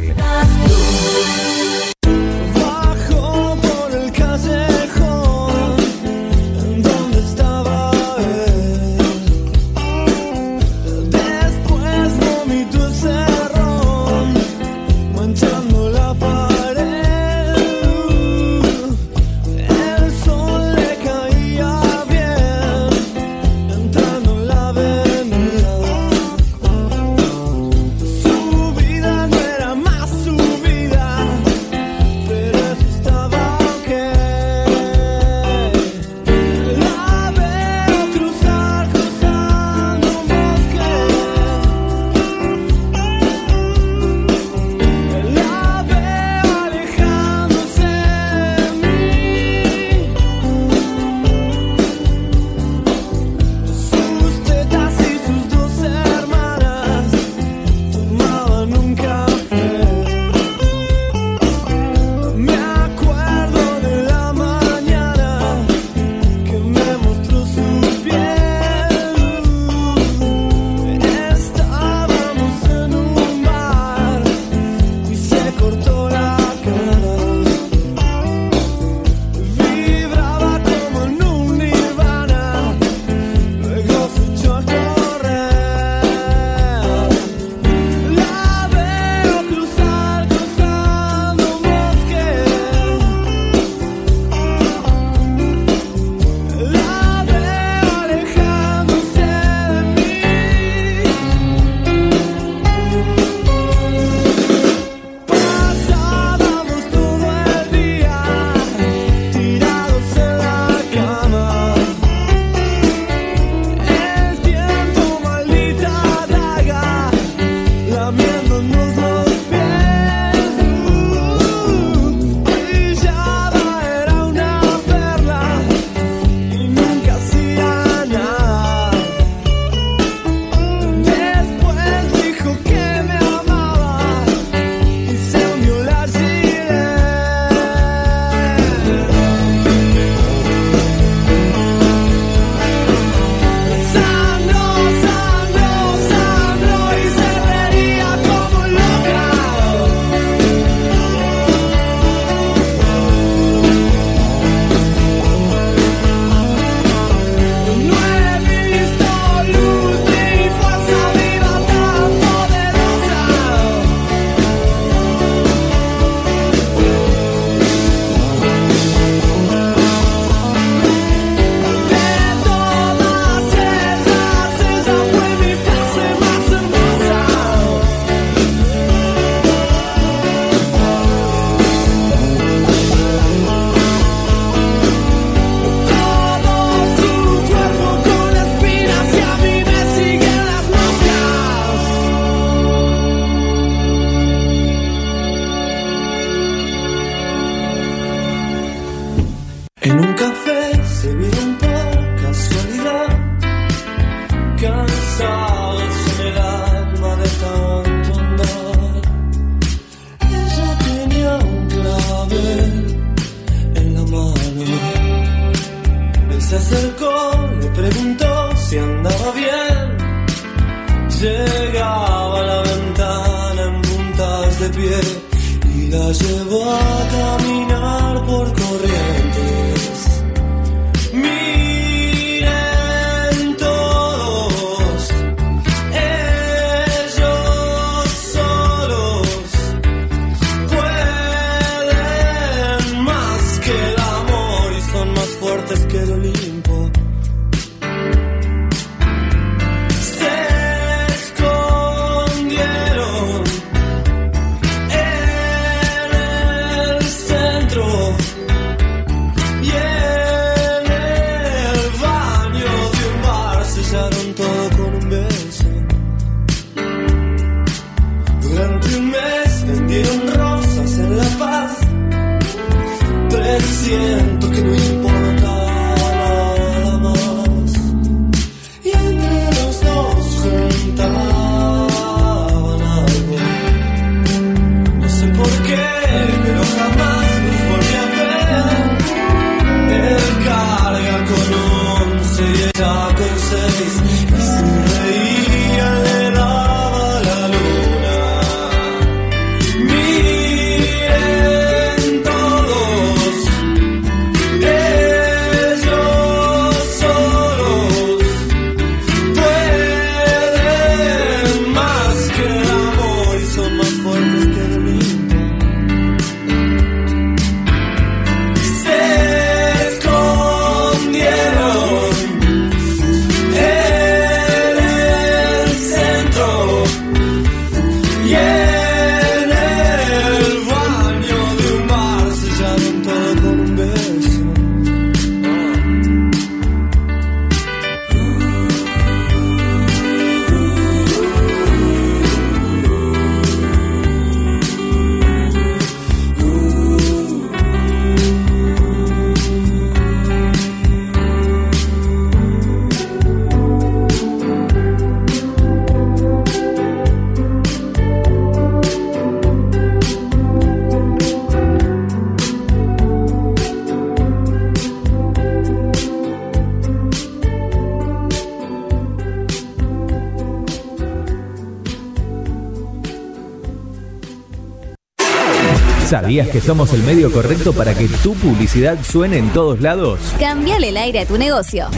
¿Sabías que somos el medio correcto para que tu publicidad suene en todos lados? Cambiale el aire a tu negocio.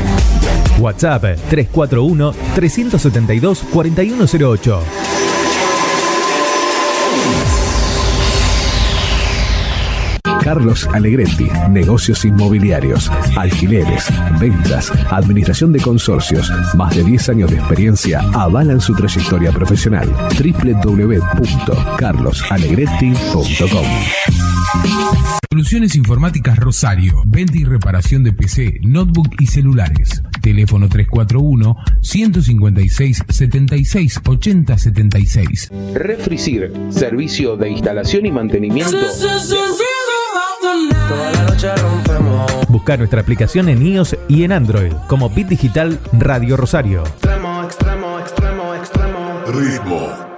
WhatsApp 341 372 4108. Carlos Alegretti, negocios inmobiliarios, alquileres, ventas, administración de consorcios, más de 10 años de experiencia avalan su trayectoria profesional. www.carlosalegretti.com Soluciones Informáticas Rosario, venta y reparación de PC, notebook y celulares. Teléfono 341 156 76 80 76. Servicio de instalación y mantenimiento. Toda la noche rompemos. Busca nuestra aplicación en iOS y en Android como Bit Digital Radio Rosario. Extremo, extremo, extremo, extremo. Ritmo.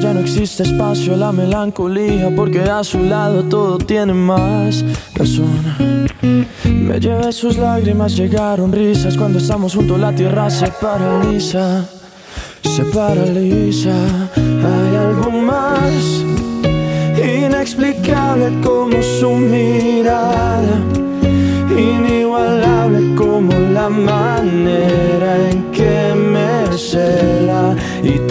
Ya no existe espacio, la melancolía, porque a su lado todo tiene más razón. Me llevé sus lágrimas, llegaron risas, cuando estamos juntos la tierra se paraliza, se paraliza. Hay algo más inexplicable como su mirada, inigualable como la manera en que me cela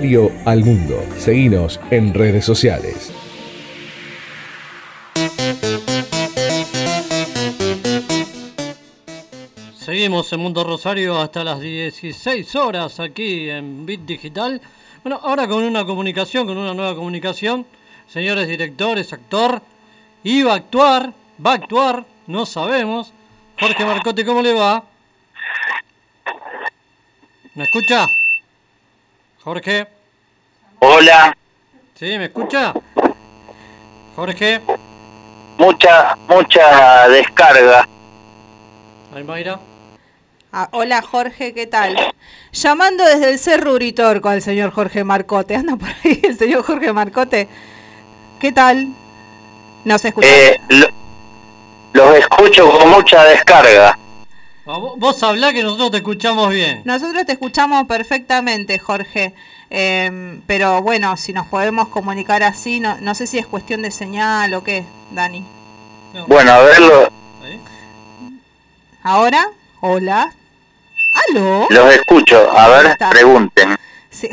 Al mundo. Seguinos en redes sociales. Seguimos en Mundo Rosario hasta las 16 horas aquí en Bit Digital. Bueno, ahora con una comunicación, con una nueva comunicación. Señores directores, actor, iba a actuar, va a actuar, no sabemos. Jorge Marcote, ¿cómo le va? ¿Me escucha? Jorge. Hola, ¿Sí? ¿Me escucha? Jorge. mucha, mucha descarga. Ahí, Mayra. Ah, hola Jorge, ¿qué tal? Llamando desde el Cerro Uritorco al señor Jorge Marcote. Anda por ahí el señor Jorge Marcote. ¿Qué tal? ¿Nos escucha? Eh, lo- los escucho con mucha descarga. Ah, vo- Vos hablá que nosotros te escuchamos bien. Nosotros te escuchamos perfectamente, Jorge. Em, pero bueno, si nos podemos comunicar así, no, no sé si es cuestión de señal o qué, Dani. Bueno, a verlo, ¿Ahora? Hola. ¿Aló? los escucho. A ver, Está. pregunten. Sí.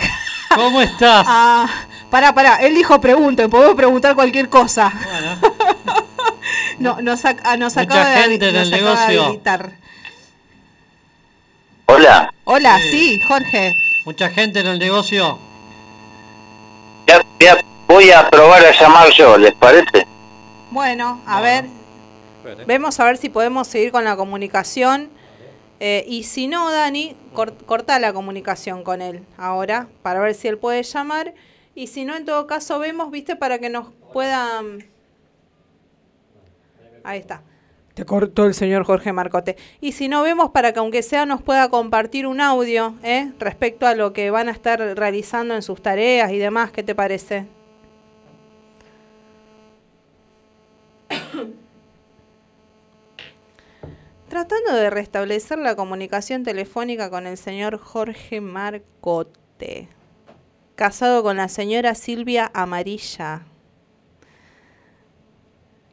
¿Cómo estás? *laughs* Ah, pará, pará. Él dijo pregunten, podemos preguntar cualquier cosa. *laughs* no, nos, ac- ah, nos Mucha acaba de, gente en nos el acaba de negocio. habilitar. Hola, Hola, sí, Jorge. Mucha gente en el negocio. ya- ya voy a probar a llamar yo, ¿les parece? Bueno, a ver. Vemos a ver si podemos seguir con la comunicación. Eh, y si no, Dani, cor- corta la comunicación con él ahora para ver si él puede llamar. Y si no, en todo caso, vemos, viste, para que nos puedan. Ahí está. Te cortó el señor Jorge Marcote. Y si no vemos para que aunque sea nos pueda compartir un audio ¿eh? respecto a lo que van a estar realizando en sus tareas y demás, ¿qué te parece? *coughs* Tratando de restablecer la comunicación telefónica con el señor Jorge Marcote, casado con la señora Silvia Amarilla.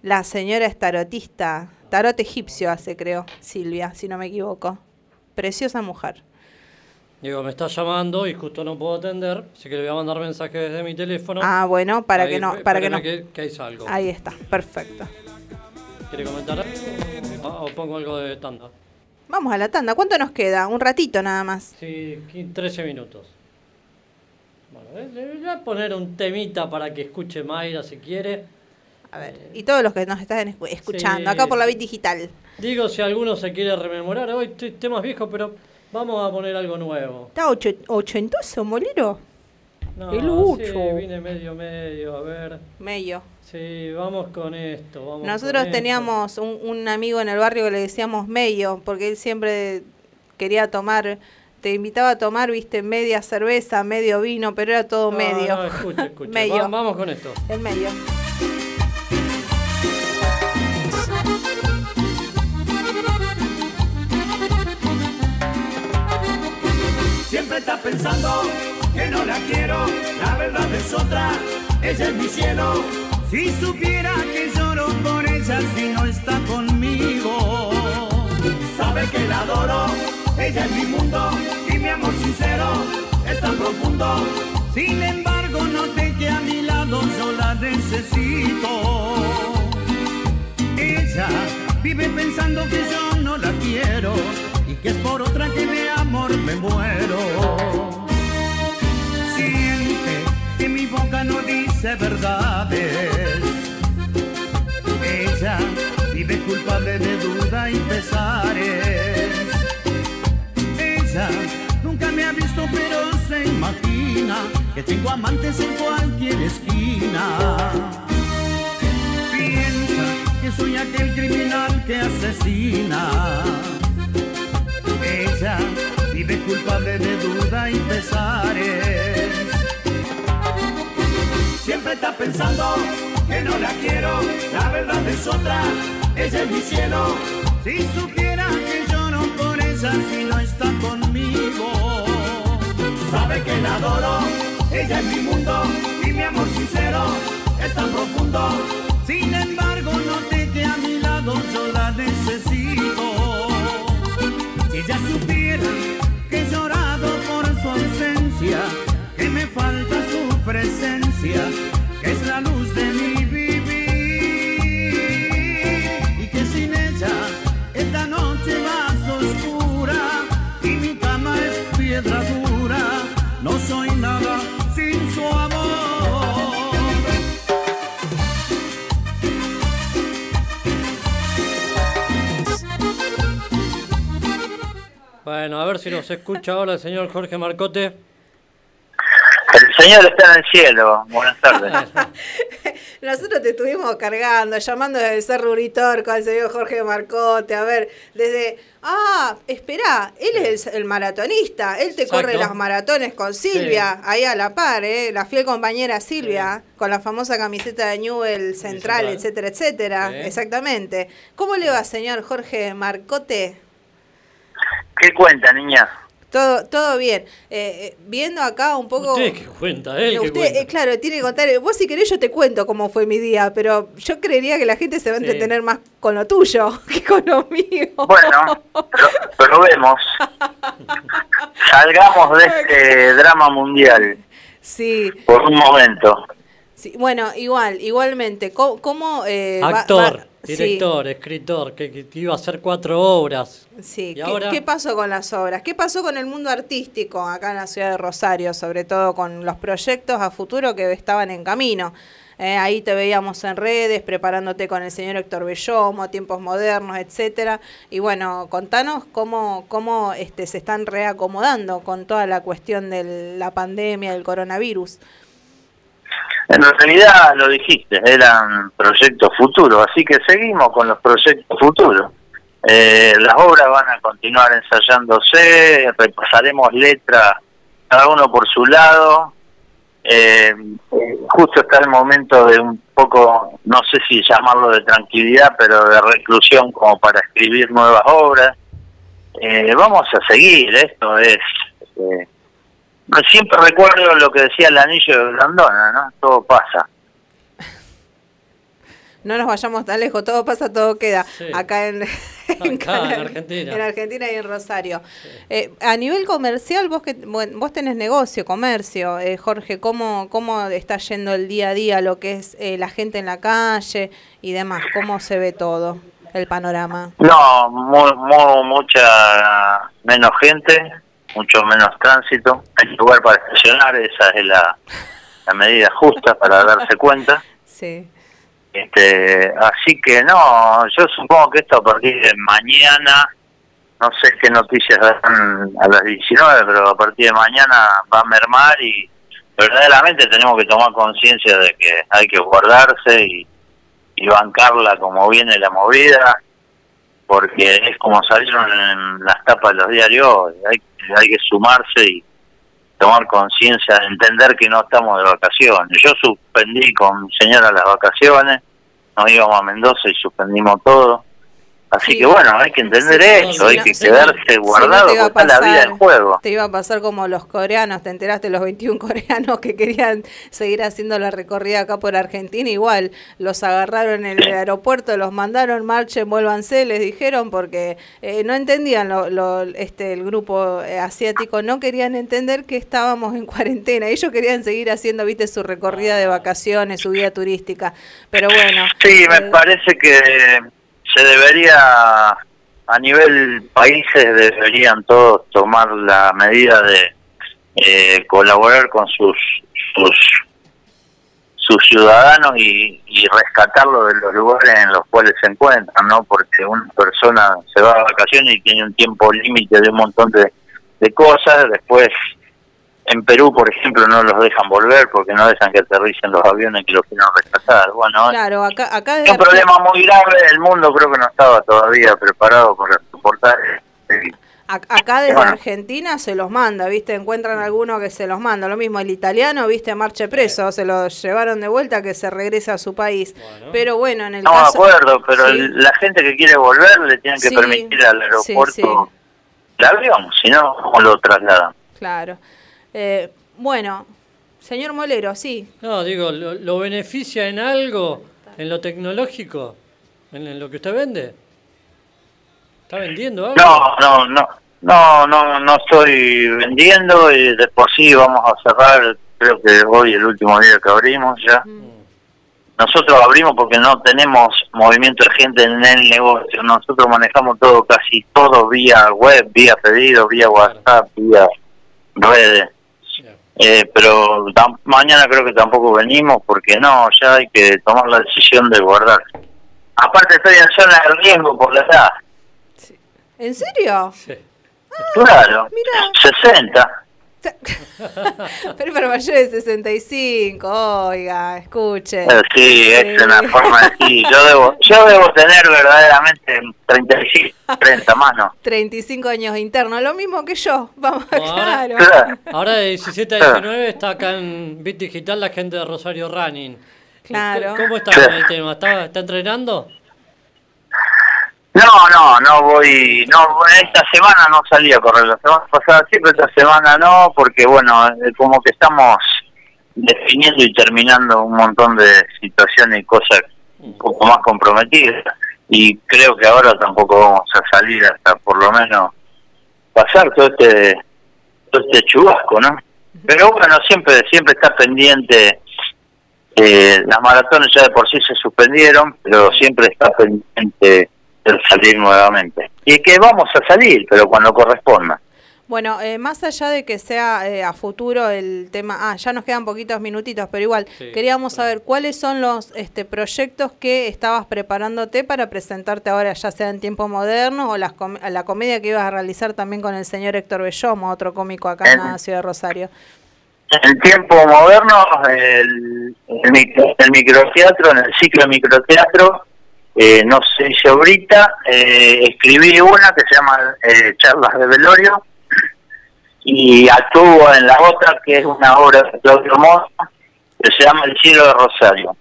La señora es tarotista, tarot egipcio hace, creo, Silvia, si no me equivoco. Preciosa mujer. Digo, me está llamando y justo no puedo atender, así que le voy a mandar mensaje desde mi teléfono. Ah, bueno, para Ahí, que no, para que no. que hay salgo. Ahí está, perfecto. ¿Quiere comentar algo? O pongo algo de tanda. Vamos a la tanda. ¿Cuánto nos queda? Un ratito nada más. Sí, qui- 13 minutos. Bueno, eh, le voy a poner un temita para que escuche Mayra si quiere. A ver, y todos los que nos están escu- escuchando, Sí. acá por la Bit Digital. Digo, si alguno se quiere rememorar, hoy estoy temas viejos, pero vamos a poner algo nuevo. ¿Está ocho- ochentoso, Molero? No, ¡Qué sí, lucho! vine medio, medio, a ver. Medio. Sí, vamos con esto. Vamos Nosotros con esto. teníamos un, un amigo en el barrio que le decíamos Medio, porque él siempre quería tomar, te invitaba a tomar, viste, media cerveza, medio vino, pero era todo No, medio. no, escuche, escuche. *laughs* medio. Va- vamos con esto. El medio. Está pensando que no la quiero, la verdad es otra, ella es mi cielo. Si supiera que lloro por ella si no está conmigo, sabe que la adoro, ella es mi mundo y mi amor sincero es tan profundo. Sin embargo, noté que a mi lado yo la necesito. Ella vive pensando que yo no la quiero que es por otra que de amor me muero. Siente que mi boca no dice verdades. Ella vive culpable de duda y pesares. Ella nunca me ha visto pero se imagina que tengo amantes en cualquier esquina. Piensa que soy aquel criminal que asesina. Vive culpable de duda y pesares. Siempre está pensando que no la quiero, la verdad es otra, ella es mi cielo. Si supiera que lloro por ella si no está conmigo, sabe que la adoro, ella es mi mundo y mi amor sincero es tan profundo. Sin embargo, noté que a mi lado yo la necesito. Que he llorado por su ausencia, que me falta su presencia, que es la luz de mi vivir, y que sin ella esta noche más oscura y mi cama es piedra dura, no soy nada Bueno, a ver si nos escucha ahora el señor Jorge Marcote. El señor está en el cielo. Buenas tardes. *laughs* Nosotros te estuvimos cargando, llamando desde el Cerro Uritorco al señor Jorge Marcote, a ver, desde, ah, espera, él es el, el maratonista, él te Exacto. corre las maratones con Silvia, ahí a la par, ¿eh? la fiel compañera Silvia, con la famosa camiseta de Newell Central, Central. etcétera, etcétera, Sí. exactamente. ¿Cómo le va, señor Jorge Marcote? ¿Qué cuenta, niña? Todo, todo bien. Eh, eh, viendo acá un poco... Usted que cuenta, él que Usted, cuenta. eh, claro, tiene que contar. Vos, si querés, yo te cuento cómo fue mi día, pero yo creería que la gente se va a Sí. entretener más con lo tuyo *laughs* que con lo mío. Bueno, pro- probemos. *laughs* Salgamos de este drama mundial Sí, por un momento. Sí. Bueno, igual, igualmente. ¿Cómo, cómo, eh, Actor, va- director, escritor, que, que iba a hacer cuatro obras. Sí, Y ¿Qué, ahora- qué pasó con las obras? ¿Qué pasó con el mundo artístico acá en la ciudad de Rosario? Sobre todo con los proyectos a futuro que estaban en camino. Eh, ahí te veíamos en redes, preparándote con el señor Héctor Bellomo, tiempos modernos, etcétera. Y bueno, contanos cómo, cómo este, se están reacomodando con toda la cuestión de la pandemia, del coronavirus. En realidad, lo dijiste, eran proyectos futuros, así que seguimos con los proyectos futuros. Eh, las obras van a continuar ensayándose, repasaremos letras, cada uno por su lado. Eh, justo está el momento de un poco, no sé si llamarlo de tranquilidad, pero de reclusión como para escribir nuevas obras. Eh, vamos a seguir, esto es... siempre recuerdo lo que decía el anillo de Grandona, ¿no? Todo pasa. No nos vayamos tan lejos, todo pasa, todo queda. Sí. Acá en, *laughs* en Acá, en Canal- Argentina. en Argentina y en Rosario. Eh, a nivel comercial, vos que bueno, vos tenés negocio, comercio, eh, Jorge, ¿cómo, ¿cómo está yendo el día a día lo que es eh, la gente en la calle y demás? ¿Cómo se ve todo, el panorama? No, mu- mu- mucha menos gente, mucho menos tránsito. Hay lugar para estacionar, esa es la, la medida justa para darse cuenta. *laughs* Sí. Este, así que no, yo supongo que esto a partir de mañana, no sé qué noticias dan a las 19, pero a partir de mañana va a mermar y verdaderamente tenemos que tomar conciencia de que hay que guardarse y, y bancarla como viene la movida, porque es como salieron en las tapas de los diarios, hay, hay que sumarse y tomar conciencia, entender que no estamos de vacaciones. Yo suspendí con mi señora las vacaciones, nos íbamos a Mendoza y suspendimos todo. Así que bueno, hay que entender Sí, eso, hay no- que no- quedarse no guardado porque está la vida en juego. Te iba a pasar como los coreanos, te enteraste, los 21 coreanos que querían seguir haciendo la recorrida acá por Argentina, igual los agarraron en el aeropuerto, los mandaron, marchen, vuélvanse, les dijeron, porque eh, no entendían lo, lo- este, el grupo eh, asiático, no querían entender que estábamos en *laughs* cuarentena, ellos querían seguir haciendo, viste, su recorrida de vacaciones, su vida turística, pero bueno. Sí, me eh, parece que se debería, a nivel países, deberían todos tomar la medida de eh, colaborar con sus, sus sus ciudadanos y, y rescatarlo de los lugares en los cuales se encuentran, ¿no? Porque una persona se va de vacaciones y tiene un tiempo límite de un montón de, de cosas, después en Perú, por ejemplo, no los dejan volver porque no dejan que aterricen los aviones que los quieren rescatar. Bueno, Claro, acá, acá es un problema muy grave, el mundo creo que no estaba todavía preparado para soportar. A- Acá desde Bueno. Argentina se los manda, ¿viste? Encuentran alguno que se los manda. Lo mismo el italiano, ¿viste? Marche preso, se lo llevaron de vuelta que se regrese a su país. Pero bueno, en el No, de acuerdo, pero Sí. la gente que quiere volver le tienen que Sí, permitir al aeropuerto sí, sí. el avión, si no, ¿cómo lo trasladan? Claro. Eh, bueno, señor Molero, sí. No, digo, ¿lo, lo beneficia en algo? ¿En lo tecnológico? ¿En, en lo que usted vende? ¿Está vendiendo algo? No, no, no, no, no, no estoy vendiendo y de por sí vamos a cerrar, creo que hoy el último día que abrimos ya. Nosotros abrimos porque no tenemos movimiento de gente en el negocio, nosotros manejamos todo, casi todo vía web, vía pedido, vía WhatsApp, vía redes. Eh, pero tam- mañana creo que tampoco venimos porque no, ya hay que tomar la decisión de guardar. Aparte estoy en zona de riesgo por la edad. ¿En serio? Claro, mira. 60. *laughs* Pero para mayores de 65, oiga, escuche. Eh, Sí, es una forma de decir. Yo debo, yo debo tener verdaderamente 35, 30 más, ¿no? 35 años internos, lo mismo que yo. Vamos, ahora- claro. Ahora de 17 a 19 está acá en Bit Digital la gente de Rosario Running. Claro. ¿Cómo está con el tema? ¿Está, está entrenando? No, no, no voy, no, esta semana no salí a correr, la semana pasada sí, pero esta semana no, porque bueno, eh, como que estamos definiendo y terminando un montón de situaciones y cosas un poco más comprometidas, y creo que ahora tampoco vamos a salir hasta por lo menos pasar todo este, todo este chubasco, ¿no? Pero bueno, siempre, siempre está pendiente, eh, las maratones ya de por sí se suspendieron, pero siempre está pendiente el salir nuevamente. Y que vamos a salir, pero cuando corresponda. Bueno, eh, más allá de que sea eh, a futuro el tema, ah, ya nos quedan poquitos minutitos, pero igual Sí, queríamos saber cuáles son los este, proyectos que estabas preparándote para presentarte ahora, ya sea en tiempo moderno o las com- la comedia que ibas a realizar también con el señor Héctor Bellomo, otro cómico acá en la ciudad de Rosario. En tiempo moderno, el el, micro- el microteatro, en el ciclo de microteatro, eh, no se hizo ahorita, eh, escribí una que se llama eh, Charlas de Velorio y actúo en la otra que es una obra de Claudio Moza que se llama El cielo de Rosario.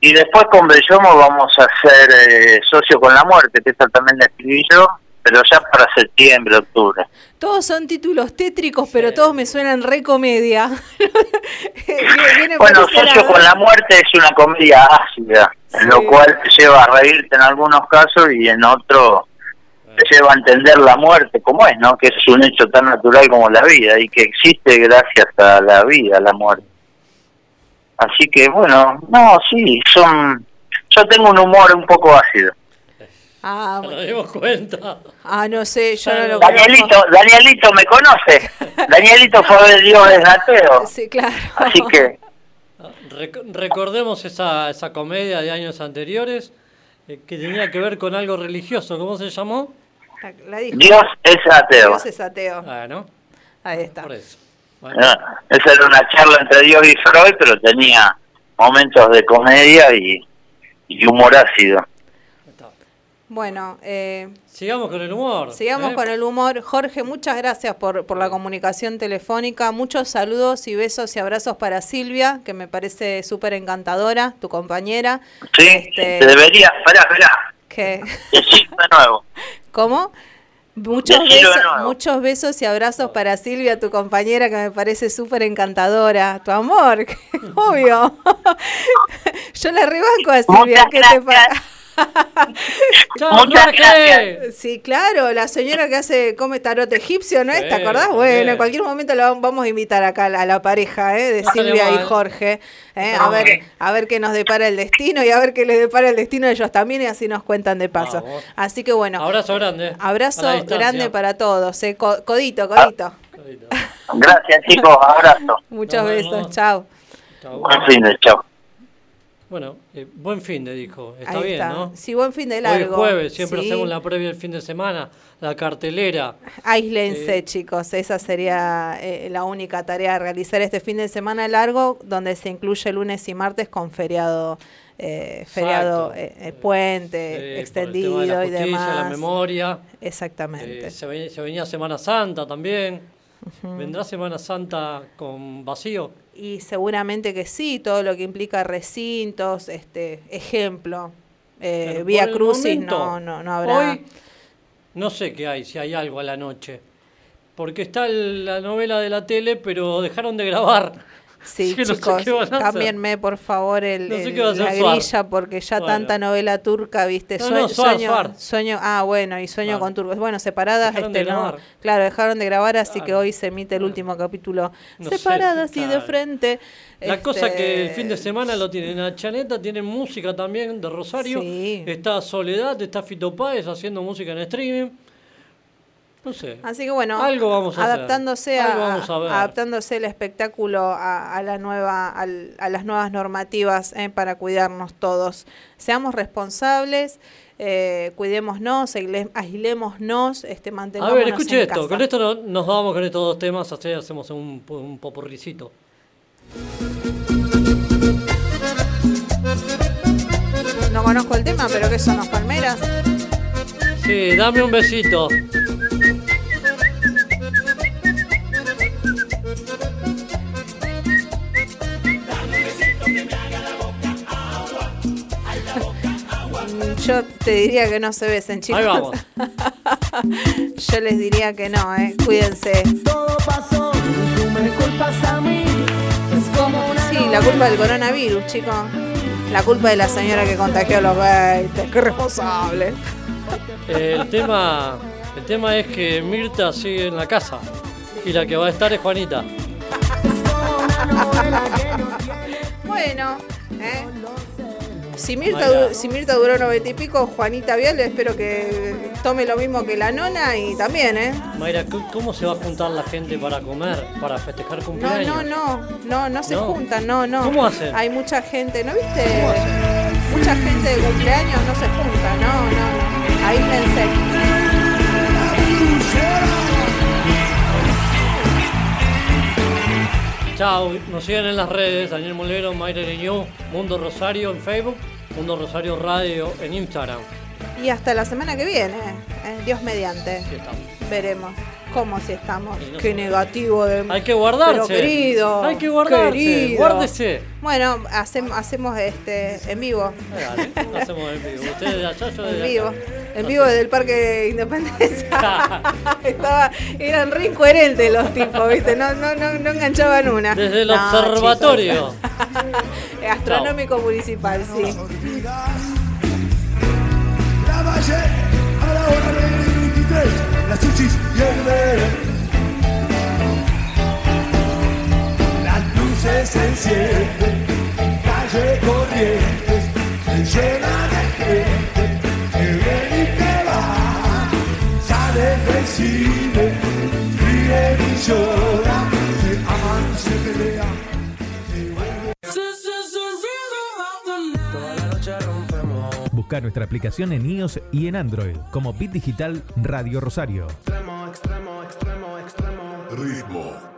Y después con Bellomo vamos a ser eh, socio con la muerte, que esta también la escribí yo, pero ya para septiembre, octubre. Todos son títulos tétricos, pero todos me suenan re comedia. *laughs* Por Bueno, Socio con la muerte es una comedia ácida, en lo cual te lleva a reírte en algunos casos y en otros te lleva a entender la muerte como es, ¿no? Que es un hecho tan natural como la vida y que existe gracias a la vida, la muerte. Así que bueno, no, sí, son... Yo tengo un humor un poco ácido. Ah, Nos dimos cuenta. ah, no sé, yo no lo Danielito, conozco. Danielito me conoce. *laughs* Danielito fue el dios del Nateo. Sí, claro. Así que Rec- recordemos esa, esa comedia de años anteriores eh, que tenía que ver con algo religioso. ¿Cómo se llamó? La dijo. Dios es ateo. Dios es ateo. Ah, ¿no? Ahí está. Por eso. Ah, esa era una charla entre Dios y Freud, pero tenía momentos de comedia y, y humor ácido. Bueno, eh, Sigamos con el humor. sigamos ¿eh? con el humor. Jorge, muchas gracias por, por la comunicación telefónica. Muchos saludos y besos y abrazos para Silvia, que me parece súper encantadora, tu compañera. Sí, Este- te debería, esperá, esperá, Que, decir de nuevo. *laughs* ¿Cómo? Muchos besos, nuevo. muchos besos y abrazos para Silvia, tu compañera, que me parece súper encantadora. Tu amor, *laughs* obvio. *laughs* Yo la rebanco a Silvia. Muchas ¿qué te pa- *laughs* Muchas gracias. Sí, claro, la señora que hace come tarot egipcio, ¿no es? ¿Te acordás? bien. Bueno, en cualquier momento la vam- vamos a invitar acá a la, a la pareja ¿eh? de Silvia y. Jorge, ¿eh? a Ah, ver a ver qué nos depara el destino y a ver qué les depara el destino a ellos también y así nos cuentan de paso. Así que bueno, Abrazo grande. abrazo A la distancia. grande para todos, ¿eh? Co- codito, codito. Gracias, chicos, abrazo. Muchos besos, chao. Buen fin de chao. Bueno, eh, buen fin de dijo. Está Ahí bien, está. ¿no? Sí, buen fin de Hoy largo. es jueves, siempre Sí. hacemos la previa del fin de semana, la cartelera. Aíslense, Eh, chicos. Esa sería eh, la única tarea a realizar este fin de semana largo, donde se incluye lunes y martes con feriado, eh, feriado, eh, puente por el extendido tema de la y justicia, demás. la memoria. Exactamente. Se, venía, se venía Semana Santa también. ¿Vendrá Semana Santa con vacío? Y seguramente que sí, todo lo que implica recintos, este ejemplo, eh, vía crucis no, no, no habrá. Hoy no sé qué hay, si hay algo a la noche. Porque está el- la novela de la tele, pero dejaron de grabar. Sí, *laughs* no sé chicos, hacer. cámbienme por favor el, No sé la Suar. grilla porque ya Bueno. tanta novela turca, viste, No, Sue- no, Suar, sueño, Suar. sueño, ah bueno, y sueño Claro. con turcos. Bueno, separadas, Dejaron este de no, claro, dejaron de grabar, así que hoy se emite el último capítulo No sé, separadas y de frente. La cosa que el Este, fin de semana lo tienen a Chaneta, tienen música también de Rosario. Sí. Está Soledad, está Fito Páez haciendo música en streaming. No sé. Así que bueno, Algo vamos a hacer. adaptándose a, vamos a ver. adaptándose el espectáculo a, a la nueva al- a las nuevas normativas eh, para cuidarnos todos. Seamos responsables, eh, cuidémonos, aislémonos, este A mantengámonos ver, escuche en esto. casa. Con esto no- nos vamos con estos dos temas, así hacemos un, un popurricito. No conozco el tema, pero que son las palmeras. Sí, dame un besito. Yo te diría que no se besen, chicos. Ahí vamos. *laughs* Yo les diría que no, eh. Cuídense. Todo pasó, tú me culpas a mí. Es como una Sí, la culpa del coronavirus, chicos. La culpa de la señora que contagió a los 20. Qué responsable. El tema el tema es que Mirta sigue en la casa y la que va a estar es Juanita. Bueno, ¿eh? Si Mirta, Ahí va. du- si Mirta duró noventa y pico, Juanita Vial espero que tome lo mismo que la nona y también, ¿eh? Mayra, ¿c- ¿cómo se va a juntar la gente para comer, para festejar cumpleaños? no, no, no, no se No. juntan, no, no. ¿Cómo hacen? Hay mucha gente, ¿no viste? Mucha gente de cumpleaños no se junta, no, no, no. Aíslense. Chao, nos siguen en las redes, Daniel Molero, Mayra Leñú, Mundo Rosario en Facebook, Mundo Rosario Radio en Instagram. Y hasta la semana que viene, eh, Dios mediante. Veremos cómo si estamos. Qué negativo de. Hay que guardarse. Pero querido. Hay que guardarse. querido. Guárdese. Bueno, hacemos, hacemos este en vivo. Dale, lo hacemos en vivo. Ustedes de allá, yo de En acá. vivo. En vivo desde el Parque Independencia. *laughs* *laughs* Estaba, eran re incoherentes los tipos, ¿viste? No, no, no, no enganchaban una. Desde el No, observatorio. *laughs* Astronómico municipal, sí. La valle a la hora del 23, las el bebé. Las luces se encienden, calle Corrientes, se llena de gente, que viene y que va, sale, recibe, ríe y llora, se aman, se pelean. Busca nuestra aplicación en iOS y en Android como Bit Digital Radio Rosario. Extremo, extremo, extremo, extremo. Ritmo.